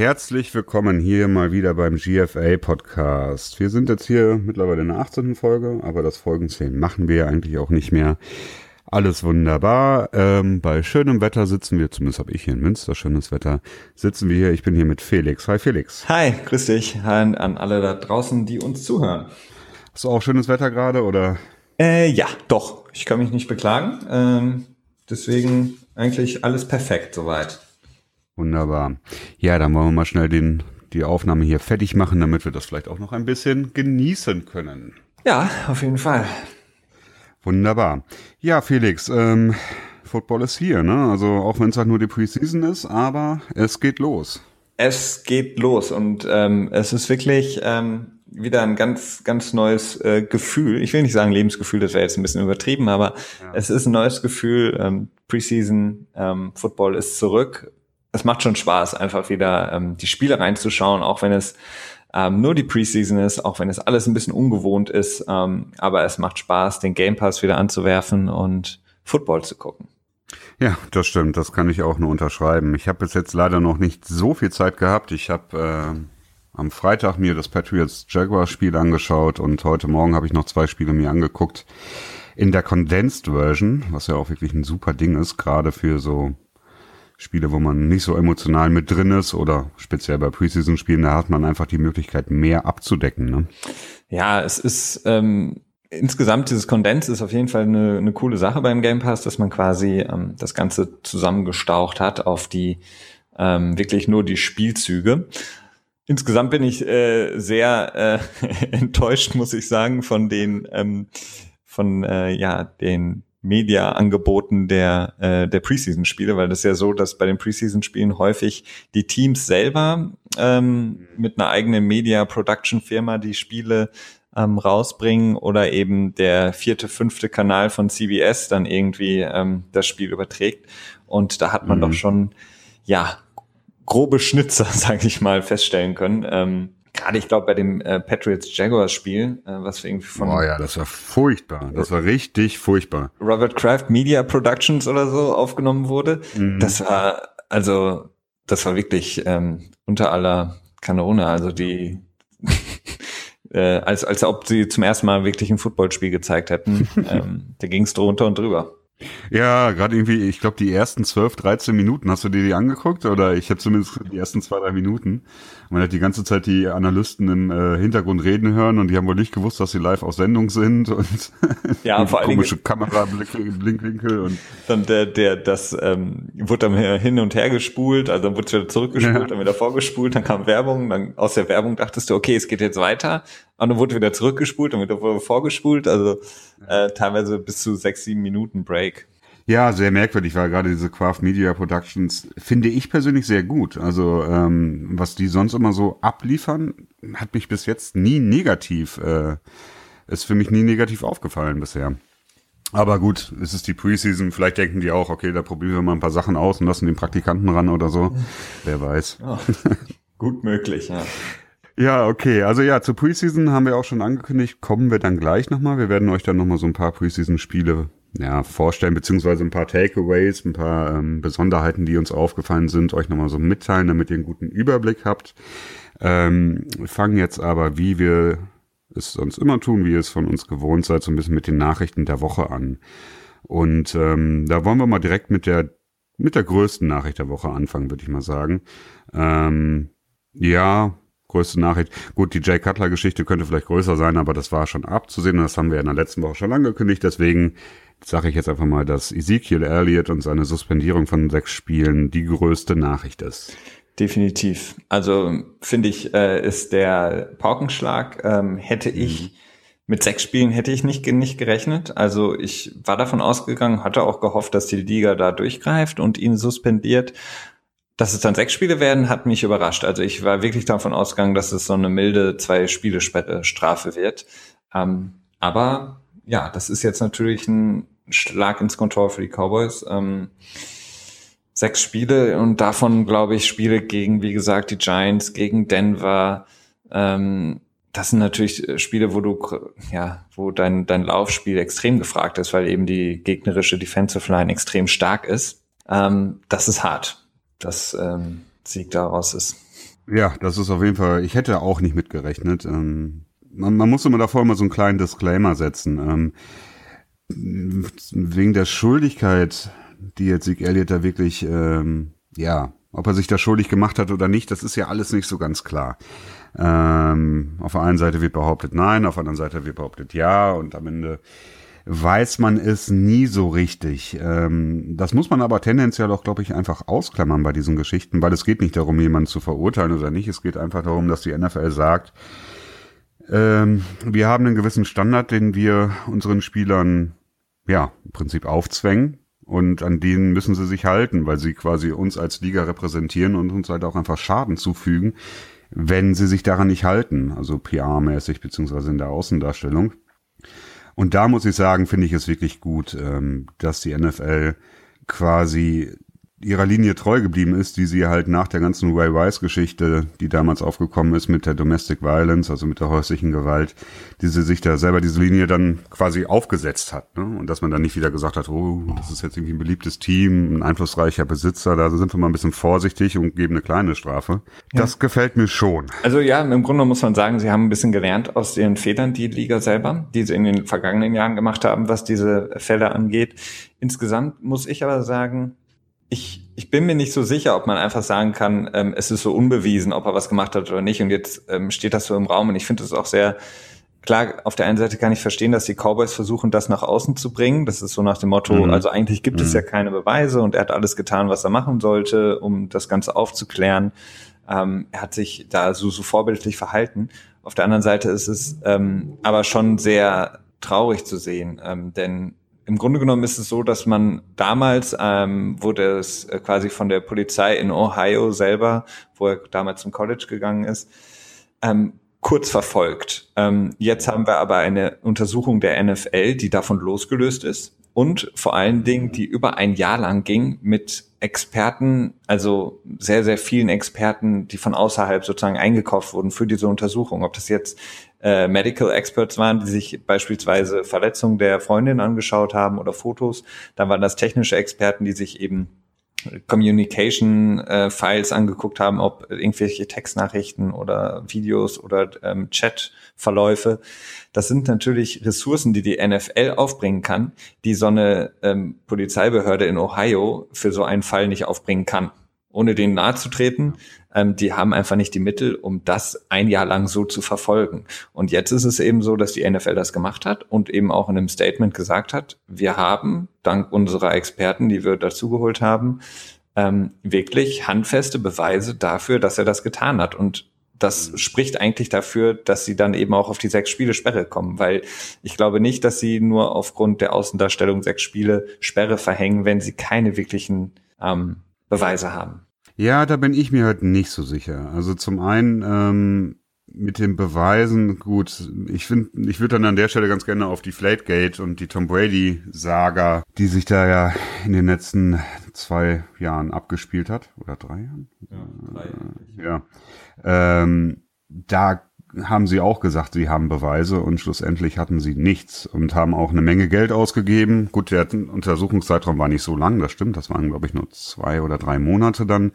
Herzlich willkommen hier mal wieder beim GFA Podcast. Wir sind jetzt hier mittlerweile in der 18. Folge, aber das Folgenzählen machen wir ja eigentlich auch nicht mehr. Alles wunderbar. Ähm, bei schönem Wetter sitzen wir, zumindest habe ich hier in Münster schönes Wetter, sitzen wir hier. Ich bin hier mit Felix. Hi Felix. Hi, grüß dich an, an alle da draußen, die uns zuhören. Hast du auch schönes Wetter gerade oder? Äh, ja, doch. Ich kann mich nicht beklagen. Ähm, deswegen eigentlich alles perfekt soweit. Wunderbar. Ja, dann wollen wir mal schnell den, die Aufnahme hier fertig machen, damit wir das vielleicht auch noch ein bisschen genießen können. Ja, auf jeden Fall. Wunderbar. Ja, Felix, ähm, Football ist hier, ne? Also auch wenn es halt nur die Preseason ist, aber es geht los. Es geht los und ähm, es ist wirklich ähm, wieder ein ganz, ganz neues äh, Gefühl. Ich will nicht sagen Lebensgefühl, das wäre jetzt ein bisschen übertrieben, aber ja. es ist ein neues Gefühl. Ähm, Preseason ähm, Football ist zurück es macht schon Spaß, einfach wieder ähm, die Spiele reinzuschauen, auch wenn es ähm, nur die Preseason ist, auch wenn es alles ein bisschen ungewohnt ist. Ähm, aber es macht Spaß, den Game Pass wieder anzuwerfen und Football zu gucken. Ja, das stimmt. Das kann ich auch nur unterschreiben. Ich habe bis jetzt leider noch nicht so viel Zeit gehabt. Ich habe äh, am Freitag mir das Patriots Jaguars Spiel angeschaut und heute Morgen habe ich noch zwei Spiele mir angeguckt in der Condensed Version, was ja auch wirklich ein super Ding ist, gerade für so Spiele, wo man nicht so emotional mit drin ist oder speziell bei Preseason-Spielen, da hat man einfach die Möglichkeit, mehr abzudecken. Ne? Ja, es ist ähm, insgesamt dieses Kondens ist auf jeden Fall eine, eine coole Sache beim Game Pass, dass man quasi ähm, das Ganze zusammengestaucht hat auf die ähm, wirklich nur die Spielzüge. Insgesamt bin ich äh, sehr äh, enttäuscht, muss ich sagen, von den ähm, von äh, ja den Media-Angeboten der, äh, der Preseason-Spiele, weil das ist ja so, dass bei den Preseason-Spielen häufig die Teams selber ähm, mit einer eigenen Media-Production-Firma die Spiele ähm, rausbringen oder eben der vierte, fünfte Kanal von CBS dann irgendwie ähm, das Spiel überträgt. Und da hat man mhm. doch schon, ja, grobe Schnitzer, sage ich mal, feststellen können. Ähm, gerade ich glaube bei dem äh, Patriots Jaguars Spiel, äh, was wir irgendwie von Oh ja, das war furchtbar. Das war richtig furchtbar. Robert Kraft Media Productions oder so aufgenommen wurde. Mhm. Das war also das war wirklich ähm, unter aller Kanone, also die äh, als als ob sie zum ersten Mal wirklich ein Footballspiel gezeigt hätten. ähm, da ging es drunter und drüber. Ja, gerade irgendwie, ich glaube, die ersten 12, 13 Minuten, hast du dir die angeguckt? Oder ich habe zumindest die ersten zwei, drei Minuten. Man hat die ganze Zeit die Analysten im äh, Hintergrund reden hören und die haben wohl nicht gewusst, dass sie live auf Sendung sind und ja, vor komische Kamerablickwinkel und dann der, der, das ähm, wurde dann hin und her gespult, also dann wurde es wieder zurückgespult, ja. dann wieder vorgespult, dann kam Werbung, dann aus der Werbung dachtest du, okay, es geht jetzt weiter, und dann wurde wieder zurückgespult, dann wieder vorgespult, also äh, teilweise bis zu sechs, sieben Minuten Break. Ja, sehr merkwürdig war gerade diese Craft Media Productions, finde ich persönlich sehr gut. Also ähm, was die sonst immer so abliefern, hat mich bis jetzt nie negativ, äh, ist für mich nie negativ aufgefallen bisher. Aber gut, es ist die Preseason, vielleicht denken die auch, okay, da probieren wir mal ein paar Sachen aus und lassen den Praktikanten ran oder so. Wer weiß. Oh, gut möglich, ja. Ja, okay. Also ja, zur Preseason haben wir auch schon angekündigt, kommen wir dann gleich nochmal. Wir werden euch dann nochmal so ein paar Preseason-Spiele ja, vorstellen, beziehungsweise ein paar Takeaways, ein paar ähm, Besonderheiten, die uns aufgefallen sind, euch nochmal so mitteilen, damit ihr einen guten Überblick habt. Ähm, fangen jetzt aber, wie wir es sonst immer tun, wie ihr es von uns gewohnt seid, so ein bisschen mit den Nachrichten der Woche an. Und ähm, da wollen wir mal direkt mit der mit der größten Nachricht der Woche anfangen, würde ich mal sagen. Ähm, ja, größte Nachricht. Gut, die Jay Cutler-Geschichte könnte vielleicht größer sein, aber das war schon abzusehen und das haben wir in der letzten Woche schon angekündigt. Deswegen sage ich jetzt einfach mal, dass Ezekiel Elliott und seine Suspendierung von sechs Spielen die größte Nachricht ist. Definitiv. Also finde ich, äh, ist der Paukenschlag, ähm, hätte ich mhm. mit sechs Spielen hätte ich nicht, nicht gerechnet. Also ich war davon ausgegangen, hatte auch gehofft, dass die Liga da durchgreift und ihn suspendiert. Dass es dann sechs Spiele werden, hat mich überrascht. Also ich war wirklich davon ausgegangen, dass es so eine milde zwei Spiele Strafe wird. Ähm, aber ja, das ist jetzt natürlich ein Schlag ins Kontor für die Cowboys. Ähm, sechs Spiele und davon, glaube ich, Spiele gegen, wie gesagt, die Giants, gegen Denver. Ähm, das sind natürlich Spiele, wo du, ja, wo dein, dein Laufspiel extrem gefragt ist, weil eben die gegnerische Defensive Line extrem stark ist. Ähm, das ist hart. Das ähm, Sieg daraus ist. Ja, das ist auf jeden Fall, ich hätte auch nicht mitgerechnet. Ähm, man, man muss immer davor immer so einen kleinen Disclaimer setzen. Ähm, wegen der Schuldigkeit, die jetzt Sieg Elliott da wirklich, ähm, ja, ob er sich da schuldig gemacht hat oder nicht, das ist ja alles nicht so ganz klar. Ähm, auf der einen Seite wird behauptet nein, auf der anderen Seite wird behauptet ja und am Ende weiß man es nie so richtig. Ähm, das muss man aber tendenziell auch, glaube ich, einfach ausklammern bei diesen Geschichten, weil es geht nicht darum, jemanden zu verurteilen oder nicht. Es geht einfach darum, dass die NFL sagt, ähm, wir haben einen gewissen Standard, den wir unseren Spielern ja im Prinzip aufzwängen und an denen müssen sie sich halten, weil sie quasi uns als Liga repräsentieren und uns halt auch einfach Schaden zufügen, wenn sie sich daran nicht halten, also PR-mäßig beziehungsweise in der Außendarstellung. Und da muss ich sagen, finde ich es wirklich gut, ähm, dass die NFL quasi ihrer Linie treu geblieben ist, die sie halt nach der ganzen Ray Rice-Geschichte, die damals aufgekommen ist mit der Domestic Violence, also mit der häuslichen Gewalt, die sie sich da selber diese Linie dann quasi aufgesetzt hat. Ne? Und dass man dann nicht wieder gesagt hat, oh, das ist jetzt irgendwie ein beliebtes Team, ein einflussreicher Besitzer, da sind wir mal ein bisschen vorsichtig und geben eine kleine Strafe. Ja. Das gefällt mir schon. Also ja, im Grunde muss man sagen, sie haben ein bisschen gelernt aus den Fehlern, die Liga selber, die sie in den vergangenen Jahren gemacht haben, was diese Fälle angeht. Insgesamt muss ich aber sagen, ich, ich bin mir nicht so sicher, ob man einfach sagen kann, ähm, es ist so unbewiesen, ob er was gemacht hat oder nicht. Und jetzt ähm, steht das so im Raum. Und ich finde es auch sehr klar. Auf der einen Seite kann ich verstehen, dass die Cowboys versuchen, das nach außen zu bringen. Das ist so nach dem Motto, mhm. also eigentlich gibt mhm. es ja keine Beweise und er hat alles getan, was er machen sollte, um das Ganze aufzuklären. Ähm, er hat sich da so, so vorbildlich verhalten. Auf der anderen Seite ist es ähm, aber schon sehr traurig zu sehen, ähm, denn im Grunde genommen ist es so, dass man damals ähm, wurde es äh, quasi von der Polizei in Ohio selber, wo er damals zum College gegangen ist, ähm, kurz verfolgt. Ähm, jetzt haben wir aber eine Untersuchung der NFL, die davon losgelöst ist und vor allen Dingen, die über ein Jahr lang ging mit Experten, also sehr, sehr vielen Experten, die von außerhalb sozusagen eingekauft wurden für diese Untersuchung. Ob das jetzt äh, Medical Experts waren, die sich beispielsweise Verletzungen der Freundin angeschaut haben oder Fotos. Dann waren das technische Experten, die sich eben Communication äh, Files angeguckt haben, ob irgendwelche Textnachrichten oder Videos oder ähm, Chatverläufe. Das sind natürlich Ressourcen, die die NFL aufbringen kann, die so eine ähm, Polizeibehörde in Ohio für so einen Fall nicht aufbringen kann ohne denen nahe zu treten, ähm, die haben einfach nicht die Mittel, um das ein Jahr lang so zu verfolgen. Und jetzt ist es eben so, dass die NFL das gemacht hat und eben auch in einem Statement gesagt hat, wir haben, dank unserer Experten, die wir dazugeholt haben, ähm, wirklich handfeste Beweise dafür, dass er das getan hat. Und das spricht eigentlich dafür, dass sie dann eben auch auf die sechs Spiele Sperre kommen, weil ich glaube nicht, dass sie nur aufgrund der Außendarstellung sechs Spiele Sperre verhängen, wenn sie keine wirklichen ähm, Beweise haben. Ja, da bin ich mir halt nicht so sicher. Also zum einen ähm, mit den Beweisen, gut, ich finde, ich würde dann an der Stelle ganz gerne auf die Flategate und die Tom Brady-Saga, die sich da ja in den letzten zwei Jahren abgespielt hat, oder drei Jahren? Ja, drei. Äh, ja. Ähm, da haben sie auch gesagt, sie haben Beweise und schlussendlich hatten sie nichts und haben auch eine Menge Geld ausgegeben. Gut, der Untersuchungszeitraum war nicht so lang, das stimmt, das waren, glaube ich, nur zwei oder drei Monate dann,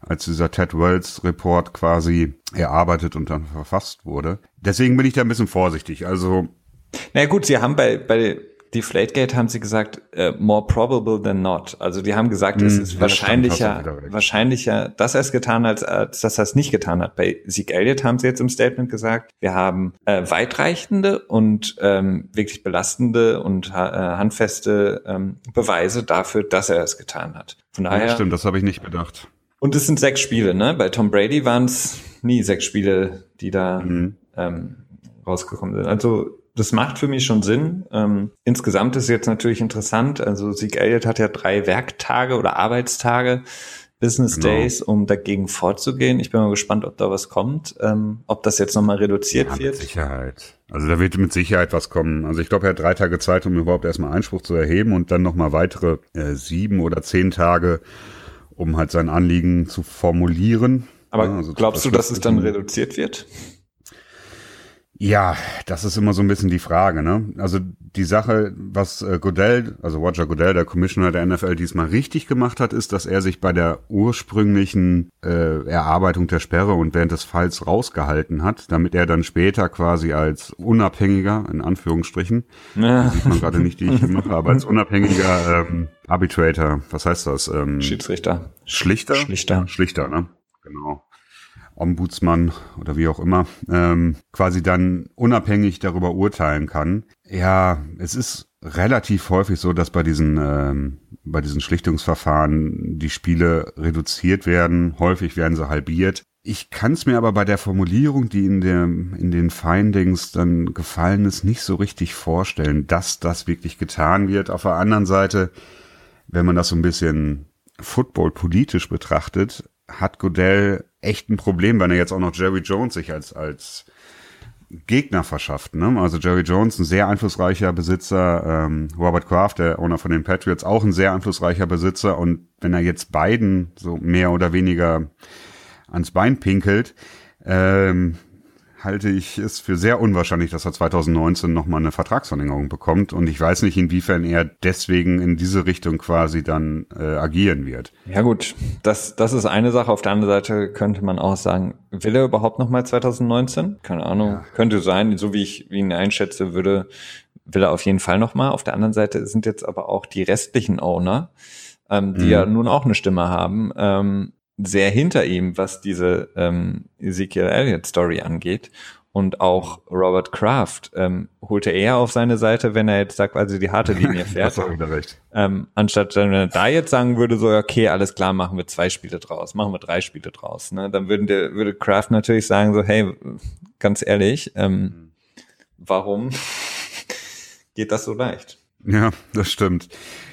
als dieser Ted Wells Report quasi erarbeitet und dann verfasst wurde. Deswegen bin ich da ein bisschen vorsichtig. Also. Na gut, sie haben bei, bei Deflategate haben sie gesagt, uh, more probable than not. Also die haben gesagt, mm, es hm, ist wahrscheinlicher, wahrscheinlicher, dass er es getan hat, als dass er es nicht getan hat. Bei Zeke Elliott haben sie jetzt im Statement gesagt, wir haben äh, weitreichende und ähm, wirklich belastende und äh, handfeste ähm, Beweise dafür, dass er es getan hat. Von daher. Ja, stimmt, das habe ich nicht bedacht. Und es sind sechs Spiele, ne? Bei Tom Brady waren es nie sechs Spiele, die da mhm. ähm, rausgekommen sind. Also das macht für mich schon Sinn. Ähm, insgesamt ist jetzt natürlich interessant. Also Sieg Elliott hat ja drei Werktage oder Arbeitstage, Business genau. Days, um dagegen vorzugehen. Ich bin mal gespannt, ob da was kommt, ähm, ob das jetzt nochmal reduziert ja, wird. Mit Sicherheit. Also da wird mit Sicherheit was kommen. Also ich glaube, er hat drei Tage Zeit, um überhaupt erstmal Einspruch zu erheben und dann nochmal weitere äh, sieben oder zehn Tage, um halt sein Anliegen zu formulieren. Aber ja, also glaubst du, dass es dann reduziert wird? Ja, das ist immer so ein bisschen die Frage, ne? Also die Sache, was äh, Goodell, also Roger Goodell, der Commissioner der NFL, diesmal richtig gemacht hat, ist, dass er sich bei der ursprünglichen äh, Erarbeitung der Sperre und während des Falls rausgehalten hat, damit er dann später quasi als unabhängiger, in Anführungsstrichen, ja. sieht man gerade nicht, die ich mache, aber als unabhängiger ähm, Arbitrator, was heißt das? Ähm, Schiedsrichter. Schlichter? Schlichter. Schlichter, ne? Genau. Ombudsmann oder wie auch immer, ähm, quasi dann unabhängig darüber urteilen kann. Ja, es ist relativ häufig so, dass bei diesen, ähm, bei diesen Schlichtungsverfahren die Spiele reduziert werden. Häufig werden sie halbiert. Ich kann es mir aber bei der Formulierung, die in, der, in den Findings dann gefallen ist, nicht so richtig vorstellen, dass das wirklich getan wird. Auf der anderen Seite, wenn man das so ein bisschen Football politisch betrachtet, hat Godell echt ein Problem, wenn er jetzt auch noch Jerry Jones sich als, als Gegner verschafft. Ne? Also Jerry Jones, ein sehr einflussreicher Besitzer, ähm, Robert Kraft, der Owner von den Patriots, auch ein sehr einflussreicher Besitzer. Und wenn er jetzt beiden so mehr oder weniger ans Bein pinkelt, ähm, halte ich es für sehr unwahrscheinlich, dass er 2019 nochmal eine Vertragsverlängerung bekommt. Und ich weiß nicht, inwiefern er deswegen in diese Richtung quasi dann äh, agieren wird. Ja gut, das, das ist eine Sache. Auf der anderen Seite könnte man auch sagen, will er überhaupt nochmal 2019? Keine Ahnung, ja. könnte sein. So wie ich ihn einschätze, würde, will er auf jeden Fall nochmal. Auf der anderen Seite sind jetzt aber auch die restlichen Owner, ähm, die mhm. ja nun auch eine Stimme haben, ähm, sehr hinter ihm, was diese ähm, Ezekiel Elliott Story angeht. Und auch Robert Kraft ähm, holte er auf seine Seite, wenn er jetzt sagt, also die harte Linie fährt. das wieder recht. Ähm, anstatt wenn er da jetzt sagen würde, so, okay, alles klar, machen wir zwei Spiele draus, machen wir drei Spiele draus. Ne? Dann würden der, würde Kraft natürlich sagen, so, hey, ganz ehrlich, ähm, warum geht das so leicht? Ja, das stimmt.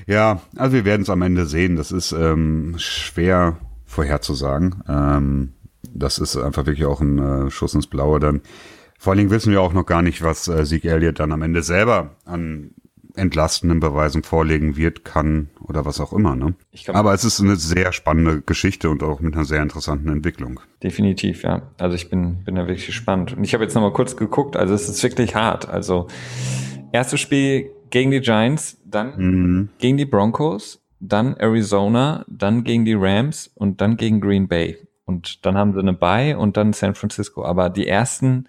Ja, also wir werden es am Ende sehen. Das ist ähm, schwer vorherzusagen. Ähm, das ist einfach wirklich auch ein äh, Schuss ins Blaue dann. Vor allen Dingen wissen wir auch noch gar nicht, was äh, Sieg Elliott dann am Ende selber an entlastenden Beweisen vorlegen wird, kann oder was auch immer. Ne? Aber es ist eine sehr spannende Geschichte und auch mit einer sehr interessanten Entwicklung. Definitiv, ja. Also ich bin, bin da wirklich gespannt. Und ich habe jetzt nochmal kurz geguckt, also es ist wirklich hart. Also erstes Spiel gegen die Giants, dann mhm. gegen die Broncos, dann Arizona, dann gegen die Rams und dann gegen Green Bay. Und dann haben sie eine Bye und dann San Francisco. Aber die ersten,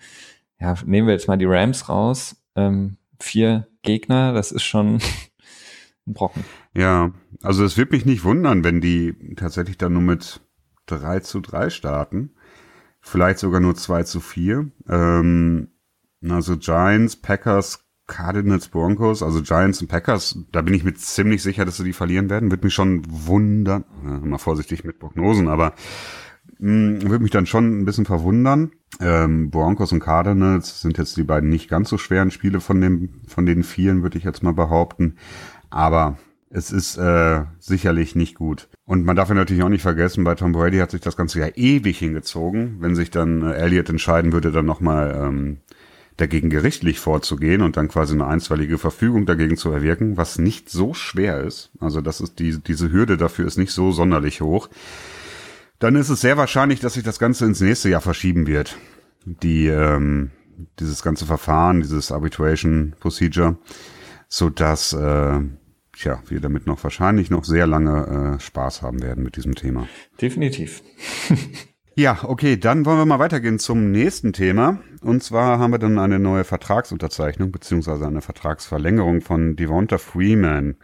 ja, nehmen wir jetzt mal die Rams raus, ähm, vier Gegner, das ist schon ein Brocken. Ja, also es wird mich nicht wundern, wenn die tatsächlich dann nur mit 3 zu 3 starten. Vielleicht sogar nur 2 zu 4. Ähm, also Giants, Packers, Cardinals, Broncos, also Giants und Packers, da bin ich mir ziemlich sicher, dass sie die verlieren werden. Wird mich schon wundern, mal vorsichtig mit Prognosen, aber hm, würde mich dann schon ein bisschen verwundern. Ähm, Broncos und Cardinals sind jetzt die beiden nicht ganz so schweren Spiele von dem, von den vielen, würde ich jetzt mal behaupten. Aber es ist äh, sicherlich nicht gut. Und man darf ja natürlich auch nicht vergessen, bei Tom Brady hat sich das Ganze ja ewig hingezogen. Wenn sich dann äh, Elliott entscheiden würde, dann nochmal ähm, dagegen gerichtlich vorzugehen und dann quasi eine einstweilige Verfügung dagegen zu erwirken, was nicht so schwer ist. Also das ist die, diese Hürde dafür ist nicht so sonderlich hoch. Dann ist es sehr wahrscheinlich, dass sich das Ganze ins nächste Jahr verschieben wird. Die, ähm, dieses ganze Verfahren, dieses Arbitration Procedure, so dass äh, tja, wir damit noch wahrscheinlich noch sehr lange äh, Spaß haben werden mit diesem Thema. Definitiv. Ja, okay, dann wollen wir mal weitergehen zum nächsten Thema. Und zwar haben wir dann eine neue Vertragsunterzeichnung beziehungsweise eine Vertragsverlängerung von Devonta Freeman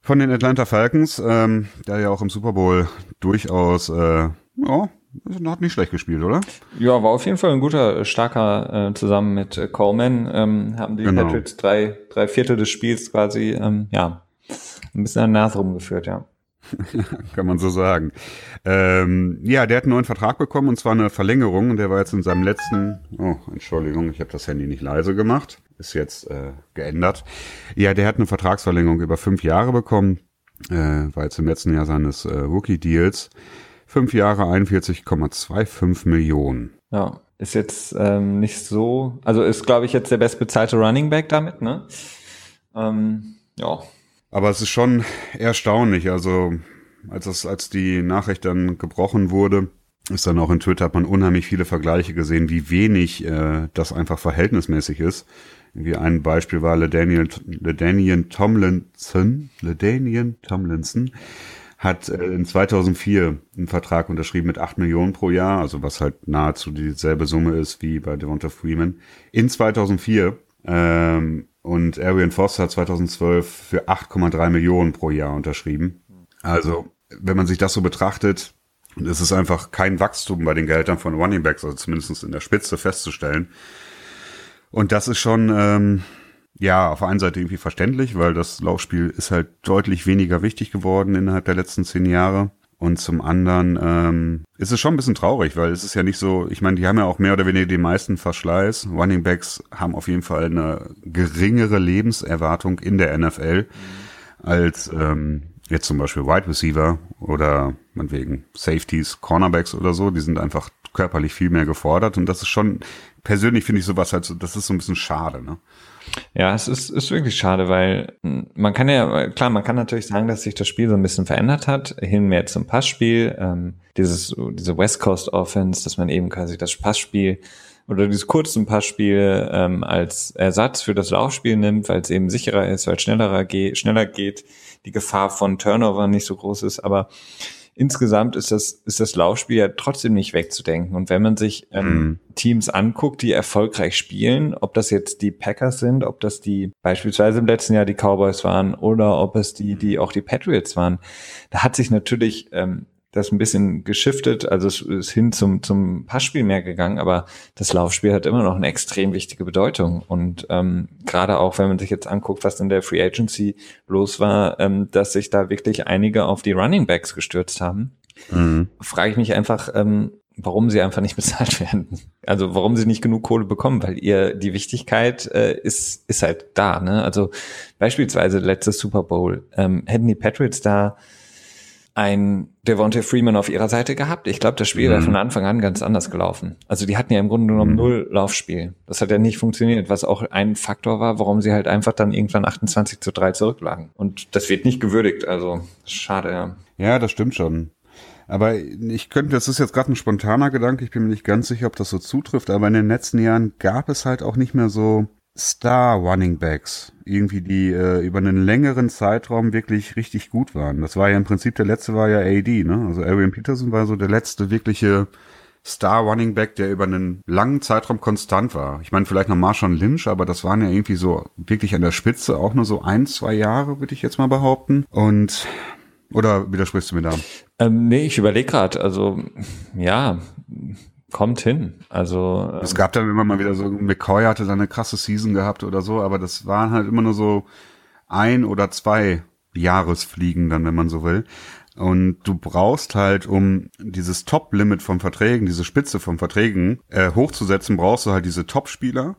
von den Atlanta Falcons, ähm, der ja auch im Super Bowl durchaus, äh, ja, hat nicht schlecht gespielt, oder? Ja, war auf jeden Fall ein guter, starker, äh, zusammen mit äh, Coleman, ähm, haben die genau. Patriots drei, drei Viertel des Spiels quasi, ähm, ja, ein bisschen an der Nase rumgeführt, ja. Kann man so sagen. Ähm, ja, der hat einen neuen Vertrag bekommen und zwar eine Verlängerung. Der war jetzt in seinem letzten. Oh, Entschuldigung, ich habe das Handy nicht leise gemacht. Ist jetzt äh, geändert. Ja, der hat eine Vertragsverlängerung über fünf Jahre bekommen. Äh, war jetzt im letzten Jahr seines äh, Rookie-Deals. Fünf Jahre, 41,25 Millionen. Ja, ist jetzt ähm, nicht so. Also ist, glaube ich, jetzt der bestbezahlte Running Back damit, ne? Ähm, ja, aber es ist schon erstaunlich. Also, als das, als die Nachricht dann gebrochen wurde, ist dann auch in Twitter, hat man unheimlich viele Vergleiche gesehen, wie wenig äh, das einfach verhältnismäßig ist. Irgendwie ein Beispiel war LeDaniel, LeDaniel Tomlinson, LeDaniel Tomlinson hat äh, in 2004 einen Vertrag unterschrieben mit 8 Millionen pro Jahr, also was halt nahezu dieselbe Summe ist wie bei Devonta Freeman. In 2004 ähm, und Arian Foster hat 2012 für 8,3 Millionen pro Jahr unterschrieben. Also, wenn man sich das so betrachtet, ist es einfach kein Wachstum bei den Geldern von Running Backs, also zumindest in der Spitze festzustellen. Und das ist schon, ähm, ja, auf der einen Seite irgendwie verständlich, weil das Laufspiel ist halt deutlich weniger wichtig geworden innerhalb der letzten zehn Jahre. Und zum anderen ähm, ist es schon ein bisschen traurig, weil es ist ja nicht so, ich meine, die haben ja auch mehr oder weniger den meisten Verschleiß. Running Backs haben auf jeden Fall eine geringere Lebenserwartung in der NFL als ähm, jetzt zum Beispiel Wide Receiver oder meinetwegen Safeties, Cornerbacks oder so. Die sind einfach körperlich viel mehr gefordert und das ist schon, persönlich finde ich sowas halt so, das ist so ein bisschen schade, ne? Ja, es ist, ist wirklich schade, weil hm, man kann ja, klar, man kann natürlich sagen, dass sich das Spiel so ein bisschen verändert hat, hin mehr zum Passspiel, ähm, dieses, diese West Coast Offense, dass man eben quasi das Passspiel oder dieses kurzen Passspiel ähm, als Ersatz für das Laufspiel nimmt, weil es eben sicherer ist, weil es schneller, geht, schneller geht, die Gefahr von Turnover nicht so groß ist, aber insgesamt ist das, ist das Laufspiel ja trotzdem nicht wegzudenken. Und wenn man sich ähm, mhm. Teams anguckt, die erfolgreich spielen, ob das jetzt die Packers sind, ob das die beispielsweise im letzten Jahr die Cowboys waren oder ob es die, die auch die Patriots waren, da hat sich natürlich ähm, das ein bisschen geschiftet, also es ist hin zum, zum Passspiel mehr gegangen, aber das Laufspiel hat immer noch eine extrem wichtige Bedeutung. Und ähm, gerade auch, wenn man sich jetzt anguckt, was in der Free Agency los war, ähm, dass sich da wirklich einige auf die Running Backs gestürzt haben, mhm. frage ich mich einfach, ähm, warum sie einfach nicht bezahlt werden. Also warum sie nicht genug Kohle bekommen, weil ihr die Wichtigkeit äh, ist, ist halt da. Ne? Also beispielsweise letztes Super Bowl, ähm, hätten die Patriots da ein Devontae Freeman auf ihrer Seite gehabt. Ich glaube, das Spiel mhm. wäre von Anfang an ganz anders gelaufen. Also die hatten ja im Grunde genommen mhm. null Laufspiel. Das hat ja nicht funktioniert, was auch ein Faktor war, warum sie halt einfach dann irgendwann 28 zu 3 zurücklagen. Und das wird nicht gewürdigt. Also schade, ja. Ja, das stimmt schon. Aber ich könnte, das ist jetzt gerade ein spontaner Gedanke, ich bin mir nicht ganz sicher, ob das so zutrifft, aber in den letzten Jahren gab es halt auch nicht mehr so Star Running Backs, irgendwie die äh, über einen längeren Zeitraum wirklich richtig gut waren. Das war ja im Prinzip der letzte war ja AD, ne? Also Arian Peterson war so der letzte wirkliche Star Running Back, der über einen langen Zeitraum konstant war. Ich meine vielleicht noch Marshawn Lynch, aber das waren ja irgendwie so wirklich an der Spitze auch nur so ein, zwei Jahre, würde ich jetzt mal behaupten. Und oder widersprichst du mir da? Ähm, nee, ich überlege gerade. Also ja, kommt hin. Also es gab dann immer mal wieder so McCoy hatte dann eine krasse Season gehabt oder so, aber das waren halt immer nur so ein oder zwei Jahresfliegen dann, wenn man so will. Und du brauchst halt, um dieses Top-Limit von Verträgen, diese Spitze von Verträgen äh, hochzusetzen, brauchst du halt diese Top-Spieler.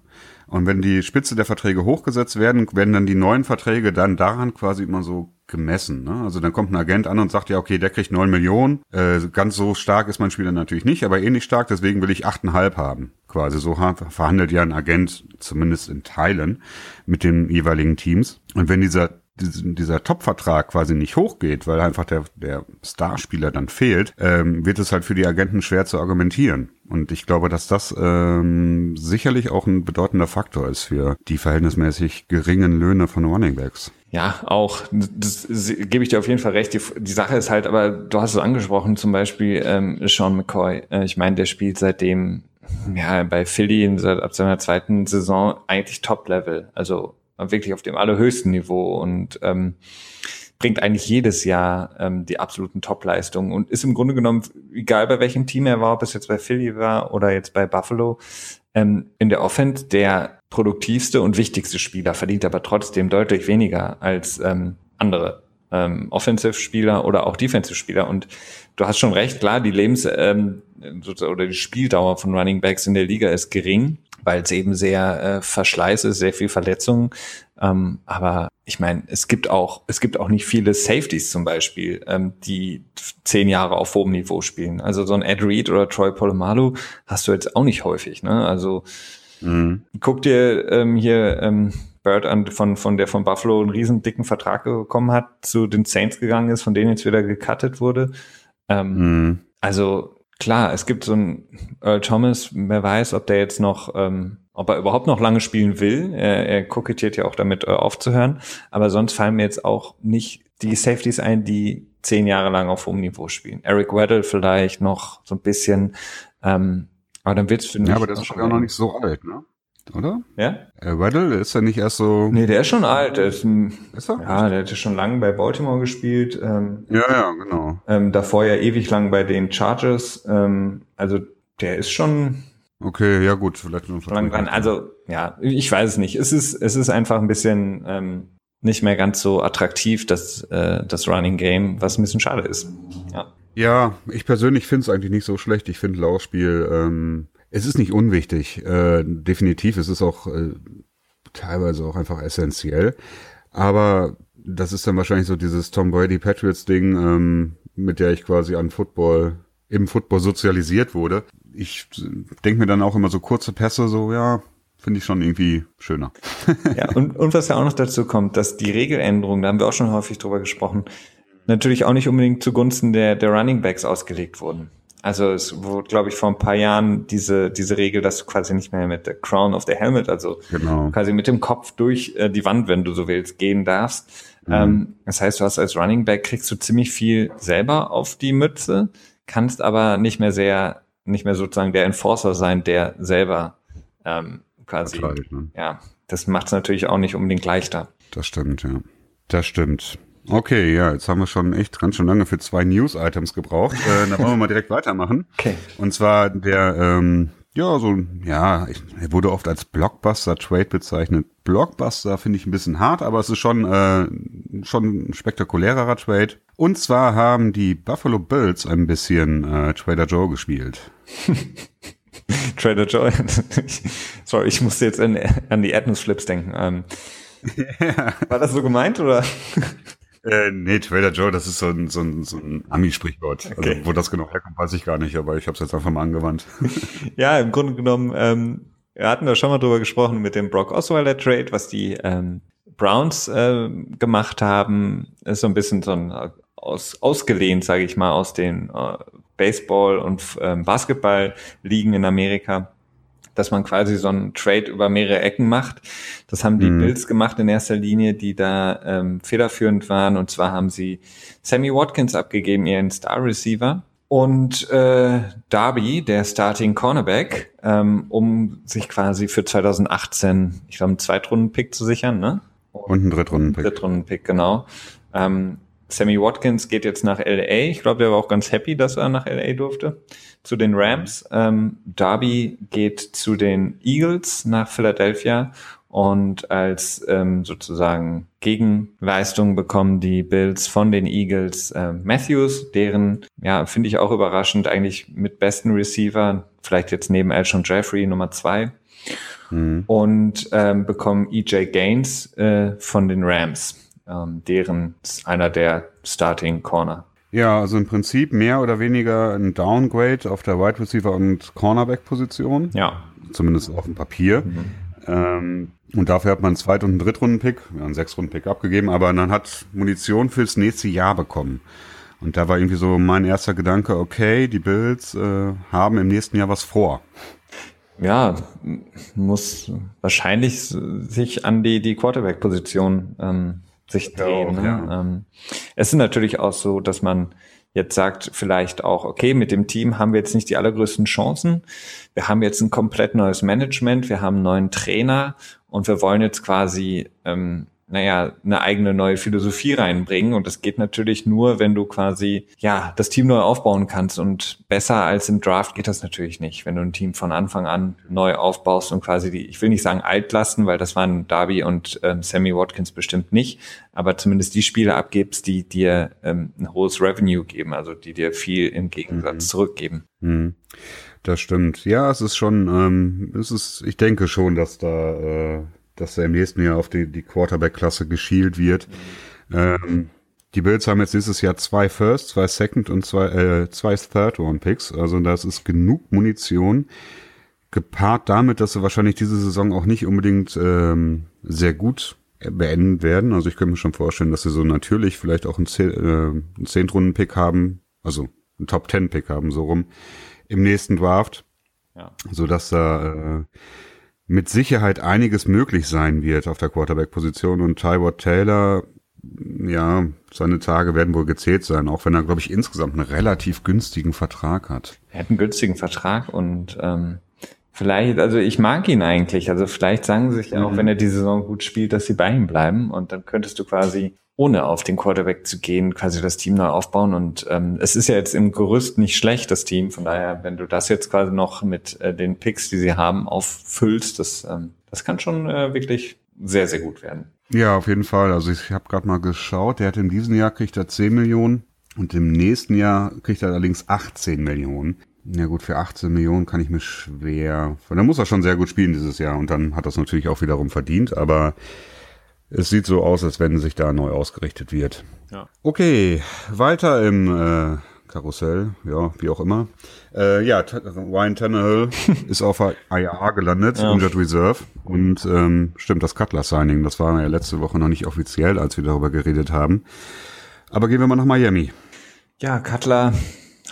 Und wenn die Spitze der Verträge hochgesetzt werden, werden dann die neuen Verträge dann daran quasi immer so gemessen. Ne? Also dann kommt ein Agent an und sagt ja, okay, der kriegt neun Millionen. Äh, ganz so stark ist mein Spieler natürlich nicht, aber ähnlich stark, deswegen will ich achteinhalb haben. Quasi so verhandelt ja ein Agent, zumindest in Teilen, mit den jeweiligen Teams. Und wenn dieser dieser Top-Vertrag quasi nicht hochgeht, weil einfach der, der Starspieler dann fehlt, ähm, wird es halt für die Agenten schwer zu argumentieren. Und ich glaube, dass das ähm, sicherlich auch ein bedeutender Faktor ist für die verhältnismäßig geringen Löhne von Running Backs. Ja, auch. Das, gebe ich dir auf jeden Fall recht. Die, die, Sache ist halt, aber du hast es angesprochen, zum Beispiel ähm, Sean McCoy. Äh, ich meine, der spielt seitdem ja bei Philly seit ab seiner zweiten Saison eigentlich Top-Level. Also wirklich auf dem allerhöchsten Niveau und ähm, bringt eigentlich jedes Jahr ähm, die absoluten Top-Leistungen und ist im Grunde genommen, egal bei welchem Team er war, ob es jetzt bei Philly war oder jetzt bei Buffalo, ähm, in der Offense der produktivste und wichtigste Spieler, verdient aber trotzdem deutlich weniger als ähm, andere ähm, Offensive-Spieler oder auch Defensive-Spieler. Und du hast schon recht, klar, die Lebens- ähm, oder die Spieldauer von Running Backs in der Liga ist gering weil es eben sehr äh, Verschleiß ist, sehr viel Verletzungen. Ähm, aber ich meine, es gibt auch, es gibt auch nicht viele Safeties zum Beispiel, ähm, die zehn Jahre auf hohem Niveau spielen. Also so ein Ed Reed oder Troy Polamalu hast du jetzt auch nicht häufig. Ne? Also mhm. guck dir ähm, hier ähm, Bird an, von, von der von Buffalo einen riesen dicken Vertrag bekommen hat, zu den Saints gegangen ist, von denen jetzt wieder gecuttet wurde. Ähm, mhm. Also klar, es gibt so einen Earl Thomas, wer weiß, ob der jetzt noch, ähm, ob er überhaupt noch lange spielen will. Er, er kokettiert ja auch damit äh, aufzuhören. Aber sonst fallen mir jetzt auch nicht die Safeties ein, die zehn Jahre lang auf hohem Niveau spielen. Eric Weddle vielleicht noch so ein bisschen. Ähm, aber dann wird's für mich. Ja, aber das ist auch noch nicht so alt, ne? Oder? Ja? Äh, Weddle ist ja nicht erst so. Nee, der ist schon alt. Der ist, ein, Ist er? ja, der hat ja schon lange bei Baltimore gespielt. Ähm, Ja, ja, genau. ähm, davor ja ewig lang bei den Chargers. Ähm, also der ist schon Okay, ja gut, vielleicht noch lang dran. Also ja, ich weiß es nicht. Es ist es ist einfach ein bisschen ähm, nicht mehr ganz so attraktiv, das äh, das Running Game, was ein bisschen schade ist. Ja. Ja, ich persönlich finde es eigentlich nicht so schlecht. Ich finde Laufspiel, ähm, es ist nicht unwichtig. Äh, definitiv, es ist auch äh, teilweise auch einfach essentiell. Aber das ist dann wahrscheinlich so dieses Tom Brady Patriots Ding, ähm, mit der ich quasi an Football, im Football sozialisiert wurde. Ich denke mir dann auch immer so kurze Pässe, so ja, finde ich schon irgendwie schöner. Ja, und, und was ja auch noch dazu kommt, dass die Regeländerungen, da haben wir auch schon häufig drüber gesprochen, natürlich auch nicht unbedingt zugunsten der, der Running Backs ausgelegt wurden. Also es wurde, glaube ich, vor ein paar Jahren diese, diese Regel, dass du quasi nicht mehr mit der Crown of the Helmet, also Genau. quasi mit dem Kopf durch äh, die Wand, wenn du so willst, gehen darfst. Ähm, das heißt, du hast als Running Back kriegst du ziemlich viel selber auf die Mütze, kannst aber nicht mehr sehr, nicht mehr sozusagen der Enforcer sein, der selber ähm, quasi Verteidigt, ne? ja, das macht es natürlich auch nicht unbedingt leichter. Das stimmt, ja. Das stimmt. Okay, ja, jetzt haben wir schon echt ganz schön lange für zwei News-Items gebraucht. Äh, dann wollen wir mal direkt weitermachen. Okay. Und zwar der, ähm, ja, so, ja, ich, er wurde oft als Blockbuster-Trade bezeichnet. Blockbuster finde ich ein bisschen hart, aber es ist schon, äh, schon ein spektakulärerer Trade. Und zwar haben die Buffalo Bills ein bisschen äh, Trader Joe gespielt. Trader Joe. Sorry, ich musste jetzt an, an die Atmos Flips denken. Ähm, War das so gemeint oder? Äh, nee, Trader Joe, das ist so ein, so ein, so ein Ami-Sprichwort. Okay. Also, wo das genau herkommt, weiß ich gar nicht, aber ich habe es jetzt einfach mal angewandt. Ja, im Grunde genommen, ähm, wir hatten da schon mal drüber gesprochen mit dem Brock Osweiler Trade, was die ähm, Browns äh, gemacht haben, ist so ein bisschen so ein äh, aus, ausgelehnt, sage ich mal, aus den äh, Baseball- und ähm, Basketball-Ligen in Amerika, dass man quasi so einen Trade über mehrere Ecken macht. Das haben die Mhm. Bills gemacht in erster Linie, die da ähm, federführend waren. Und zwar haben sie Sammy Watkins abgegeben, ihren Star Receiver, und äh, Darby, der Starting Cornerback, ähm, um sich quasi für 2018, ich glaube, einen Zweitrunden-Pick zu sichern, ne? Und ein Drittrunden-Pick. Drittrunden-Pick, genau. Ähm, Sammy Watkins geht jetzt nach LA. Ich glaube, der war auch ganz happy, dass er nach LA durfte. Zu den Rams. Ähm, Darby geht zu den Eagles nach Philadelphia. Und als ähm, sozusagen Gegenleistung bekommen die Bills von den Eagles äh, Matthews, deren, ja, finde ich auch überraschend, eigentlich mit besten Receiver, vielleicht jetzt neben Elshon Jeffrey Nummer zwei Mhm. und ähm, bekommen EJ Gaines äh, von den Rams, ähm, deren einer der Starting Corner. Ja, also im Prinzip mehr oder weniger ein Downgrade auf der Wide Receiver und Cornerback-Position. Ja, Zumindest auf dem Papier. Ähm, und dafür hat man einen Zweit- und einen Drittrunden-Pick, ja, einen Sechstrunden-Pick abgegeben, aber man hat Munition fürs nächste Jahr bekommen. Und da war irgendwie so mein erster Gedanke, okay, die Bills äh, haben im nächsten Jahr was vor. ja, muss wahrscheinlich sich an die die Quarterback-Position ähm, sich Ja, drehen. auch, ne? ja. ähm, es ist natürlich auch so, dass man jetzt sagt, vielleicht auch, okay, mit dem Team haben wir jetzt nicht die allergrößten Chancen. Wir haben jetzt ein komplett neues Management, wir haben einen neuen Trainer und wir wollen jetzt quasi, ähm, naja, eine eigene neue Philosophie reinbringen. Und das geht natürlich nur, wenn du quasi, ja, das Team neu aufbauen kannst. Und besser als im Draft geht das natürlich nicht, wenn du ein Team von Anfang an neu aufbaust und quasi die, ich will nicht sagen alt lassen, weil das waren Darby und ähm, Sammy Watkins bestimmt nicht, aber zumindest die Spiele abgibst, die dir ähm, ein hohes Revenue geben, also die dir viel im Gegensatz zurückgeben. Hm. Das stimmt. Ja, es ist schon, ähm, es ist, ich denke schon, dass da, äh, dass da im nächsten Jahr auf die, die Quarterback-Klasse geschielt wird. Ähm, die Bills haben jetzt nächstes Jahr zwei First, zwei Second und zwei, äh, zwei Third-Round-Picks. Also das ist genug Munition. Gepaart damit, dass sie wahrscheinlich diese Saison auch nicht unbedingt ähm, sehr gut beenden werden. Also ich könnte mir schon vorstellen, dass sie so natürlich vielleicht auch einen, äh, Zehntrunden-Pick haben, also einen Top-Ten-Pick haben, so rum, im nächsten Draft. Ja. So dass da äh, mit Sicherheit einiges möglich sein wird auf der Quarterback-Position und Tyward Taylor, ja, seine Tage werden wohl gezählt sein, auch wenn er, glaube ich, insgesamt einen relativ günstigen Vertrag hat. Er hat einen günstigen Vertrag und ähm, vielleicht, also ich mag ihn eigentlich, also vielleicht sagen sie sich ja auch, mhm. wenn er die Saison gut spielt, dass sie bei ihm bleiben und dann könntest du quasi ohne auf den Quarterback zu gehen, quasi das Team neu aufbauen. Und ähm, es ist ja jetzt im Gerüst nicht schlecht, das Team. Von daher, wenn du das jetzt quasi noch mit äh, den Picks, die sie haben, auffüllst, das, ähm, das kann schon äh, wirklich sehr, sehr gut werden. Ja, auf jeden Fall. Also ich habe gerade mal geschaut, der hat in diesem Jahr kriegt er 10 Millionen und im nächsten Jahr kriegt er allerdings 18 Millionen. Ja gut, für 18 Millionen kann ich mir schwer. Dann muss er schon sehr gut spielen dieses Jahr und dann hat er es natürlich auch wiederum verdient, aber es sieht so aus, als wenn sich da neu ausgerichtet wird. Ja. Okay, weiter im äh, Karussell, ja, wie auch immer. Äh, ja, Ryan Tannehill ist auf IR gelandet, ja. Injured Reserve. Und ähm, stimmt, das Cutler-Signing, das war ja letzte Woche noch nicht offiziell, als wir darüber geredet haben. Aber gehen wir mal nach Miami. Ja, Cutler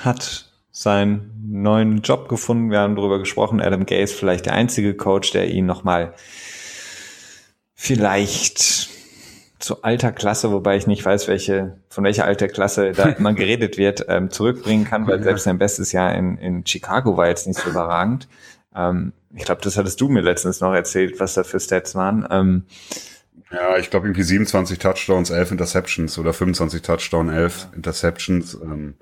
hat seinen neuen Job gefunden. Wir haben darüber gesprochen. Adam Gay ist vielleicht der einzige Coach, der ihn nochmal vielleicht zu alter Klasse, wobei ich nicht weiß, welche, von welcher alter Klasse da immer geredet wird, ähm, zurückbringen kann, weil selbst sein bestes Jahr in, in Chicago war jetzt nicht so überragend. Ähm, ich glaube, das hattest du mir letztens noch erzählt, was da für Stats waren. Ähm, ja, ich glaube irgendwie 27 Touchdowns, 11 Interceptions oder 25 Touchdowns, 11 Interceptions. Ähm,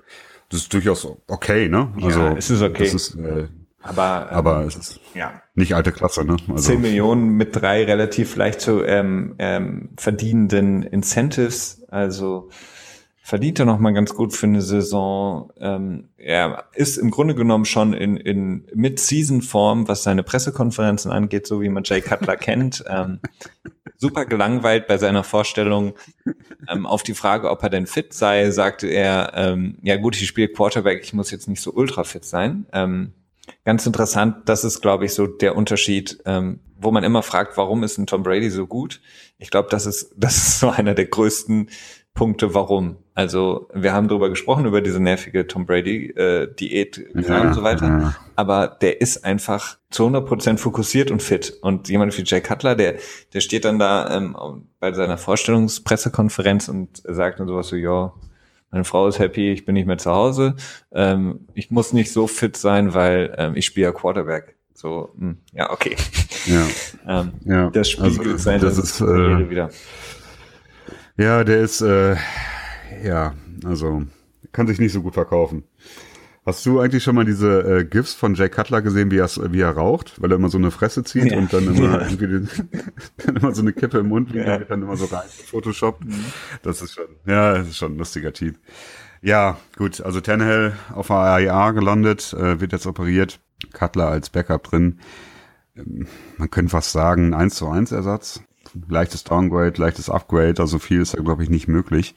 das ist durchaus okay, ne? Also, ja, es ist okay. Das ist, äh, aber, ähm, aber es ist ja. nicht alte Klasse, ne? Also 10 Millionen mit drei relativ leicht zu ähm, ähm, verdienenden Incentives, also verdient er noch mal ganz gut für eine Saison. Ähm, er ist im Grunde genommen schon in, in Mid-Season-Form, was seine Pressekonferenzen angeht, so wie man Jay Cutler kennt. Ähm, super gelangweilt bei seiner Vorstellung. Ähm, auf die Frage, ob er denn fit sei, sagte er, ähm, ja gut, ich spiele Quarterback, ich muss jetzt nicht so ultra fit sein. Ähm, Ganz interessant, das ist, glaube ich, so der Unterschied, ähm, wo man immer fragt, warum ist ein Tom Brady so gut? Ich glaube, das ist, das ist so einer der größten Punkte, warum. Also wir haben darüber gesprochen, über diese nervige Tom Brady-Diät äh, ja, und so weiter. Ja. Aber der ist einfach zu 100 Prozent fokussiert und fit. Und jemand wie Jay Cutler, der, der steht dann da ähm, bei seiner Vorstellungspressekonferenz und sagt dann sowas so, ja, meine Frau ist happy, ich bin nicht mehr zu Hause. Ähm, ich muss nicht so fit sein, weil ähm, ich spiele ja Quarterback. So, mh, hm, ja, okay. Ja. ähm, ja. Das spiegelt also, sein, das ist äh, wieder. Ja, der ist äh, ja, also kann sich nicht so gut verkaufen. Hast du eigentlich schon mal diese äh, GIFs von Jay Cutler gesehen, wie, wie er raucht? Weil er immer so eine Fresse zieht ja. und dann immer ja. irgendwie den, dann immer so eine Kippe im Mund, wie ja. dann immer so rein Photoshop. Mhm. Das ist schon, ja, das ist schon ein lustiger Typ. Ja, gut, also Tannehill auf der AIA gelandet, äh, wird jetzt operiert. Cutler als Backup drin. Ähm, man könnte fast sagen, 1 zu 1 Ersatz. Leichtes Downgrade, leichtes Upgrade, also viel ist da, glaube ich, nicht möglich.